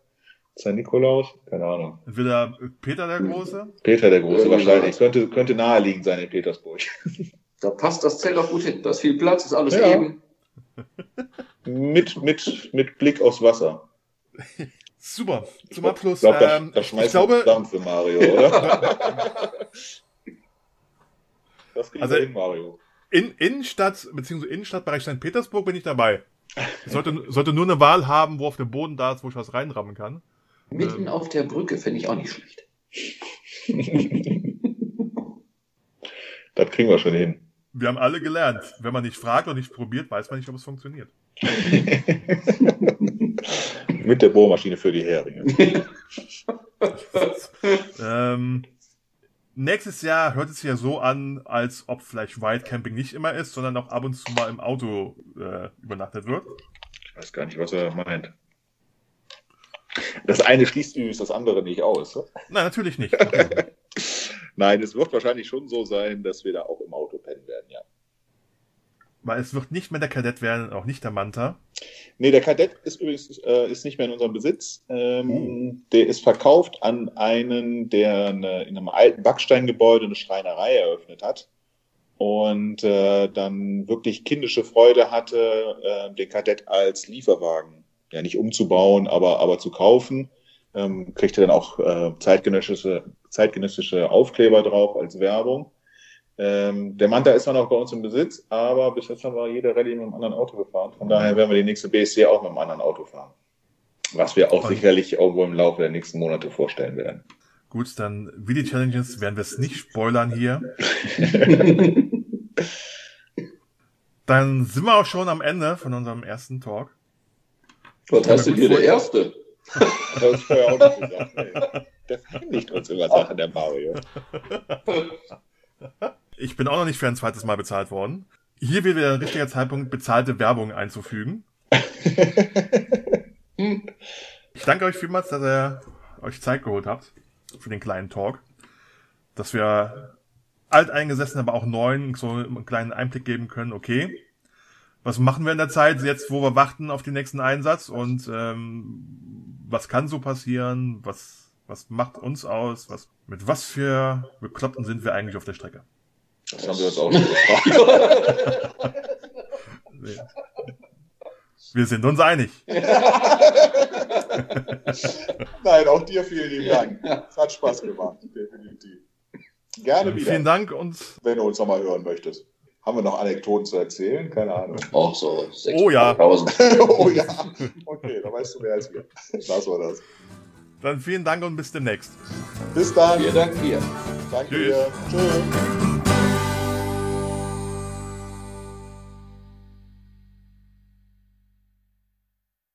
St. Nikolaus? Keine Ahnung. Entweder Peter der Große, Peter der Große Irgendwie wahrscheinlich. sowas. Könnte, könnte naheliegend sein in Petersburg. Da passt das Zelt auch gut hin. Da ist viel Platz, ist alles Ja. eben. Mit, mit, mit Blick aufs Wasser. Super. Zum Ich Abschluss. glaube, da, ähm, da ich schmeißt glaube, Dampf für Mario, oder? das kriegen Also- hin, Mario. in Innenstadt, beziehungsweise Innenstadtbereich St. Petersburg bin ich dabei. Ich sollte, sollte nur eine Wahl haben, wo auf dem Boden da ist, wo ich was reinrammen kann. Mitten auf der Brücke finde ich auch nicht schlecht. Das kriegen wir schon hin. Wir haben alle gelernt. Wenn man nicht fragt und nicht probiert, weiß man nicht, ob es funktioniert. Mit der Bohrmaschine für die Heringe. Ähm, nächstes Jahr hört es sich ja so an, als ob vielleicht Wildcamping nicht immer ist, sondern auch ab und zu mal im Auto äh, übernachtet wird. Ich weiß gar nicht, was er meint. Das eine schließt übrigens das andere nicht aus. Nein, natürlich nicht. Nein, es wird wahrscheinlich schon so sein, dass wir da auch im Auto pennen werden, ja. Weil es wird nicht mehr der Kadett werden, auch nicht der Manta. Nee, der Kadett ist übrigens äh, ist nicht mehr in unserem Besitz. Ähm, Der ist verkauft an einen, der eine, in einem alten Backsteingebäude eine Schreinerei eröffnet hat und äh, dann wirklich kindische Freude hatte, äh, den Kadett als Lieferwagen ja nicht umzubauen, aber aber zu kaufen. Ähm, kriegte dann auch äh, zeitgenössische zeitgenössische Aufkleber drauf als Werbung. Ähm, der Manta ist zwar noch bei uns im Besitz, aber bis jetzt haben wir jede Rallye mit einem anderen Auto gefahren. Von daher werden wir die nächste BSC auch mit einem anderen Auto fahren. Was wir auch Okay. sicherlich irgendwo im Laufe der nächsten Monate vorstellen werden. Gut, dann wie die Challenges werden wir es nicht spoilern hier. Dann sind wir auch schon am Ende von unserem ersten Talk. Was heißt denn hier der Erste? Das ich vorher auch nicht gesagt. Nee. Der verheimlicht uns immer Sachen, der Mario. Ich bin auch noch nicht für ein zweites Mal bezahlt worden. Hier wird der richtige Zeitpunkt, bezahlte Werbung einzufügen. Ich danke euch vielmals, dass ihr euch Zeit geholt habt für den kleinen Talk. Dass wir alteingesessen, aber auch neuen so einen kleinen Einblick geben können, okay, was machen wir in der Zeit jetzt, wo wir warten auf den nächsten Einsatz und ähm, was kann so passieren, was, was macht uns aus, was, mit was für Bekloppten sind wir eigentlich auf der Strecke. Das haben wir uns auch schon gefragt. Nee. Wir sind uns einig. Nein, auch dir vielen lieben Dank. Es hat Spaß gemacht, definitiv. Gerne wieder, Vielen Dank und wenn du uns nochmal hören möchtest. Haben wir noch Anekdoten zu erzählen? Keine Ahnung. Auch so. Oh ja. 600.000. oh ja. Okay, da weißt du mehr als wir. Lass wir das. Dann vielen Dank und bis demnächst. Bis dann. Vielen Dank dir. Danke Tschüss. dir. Tschüss.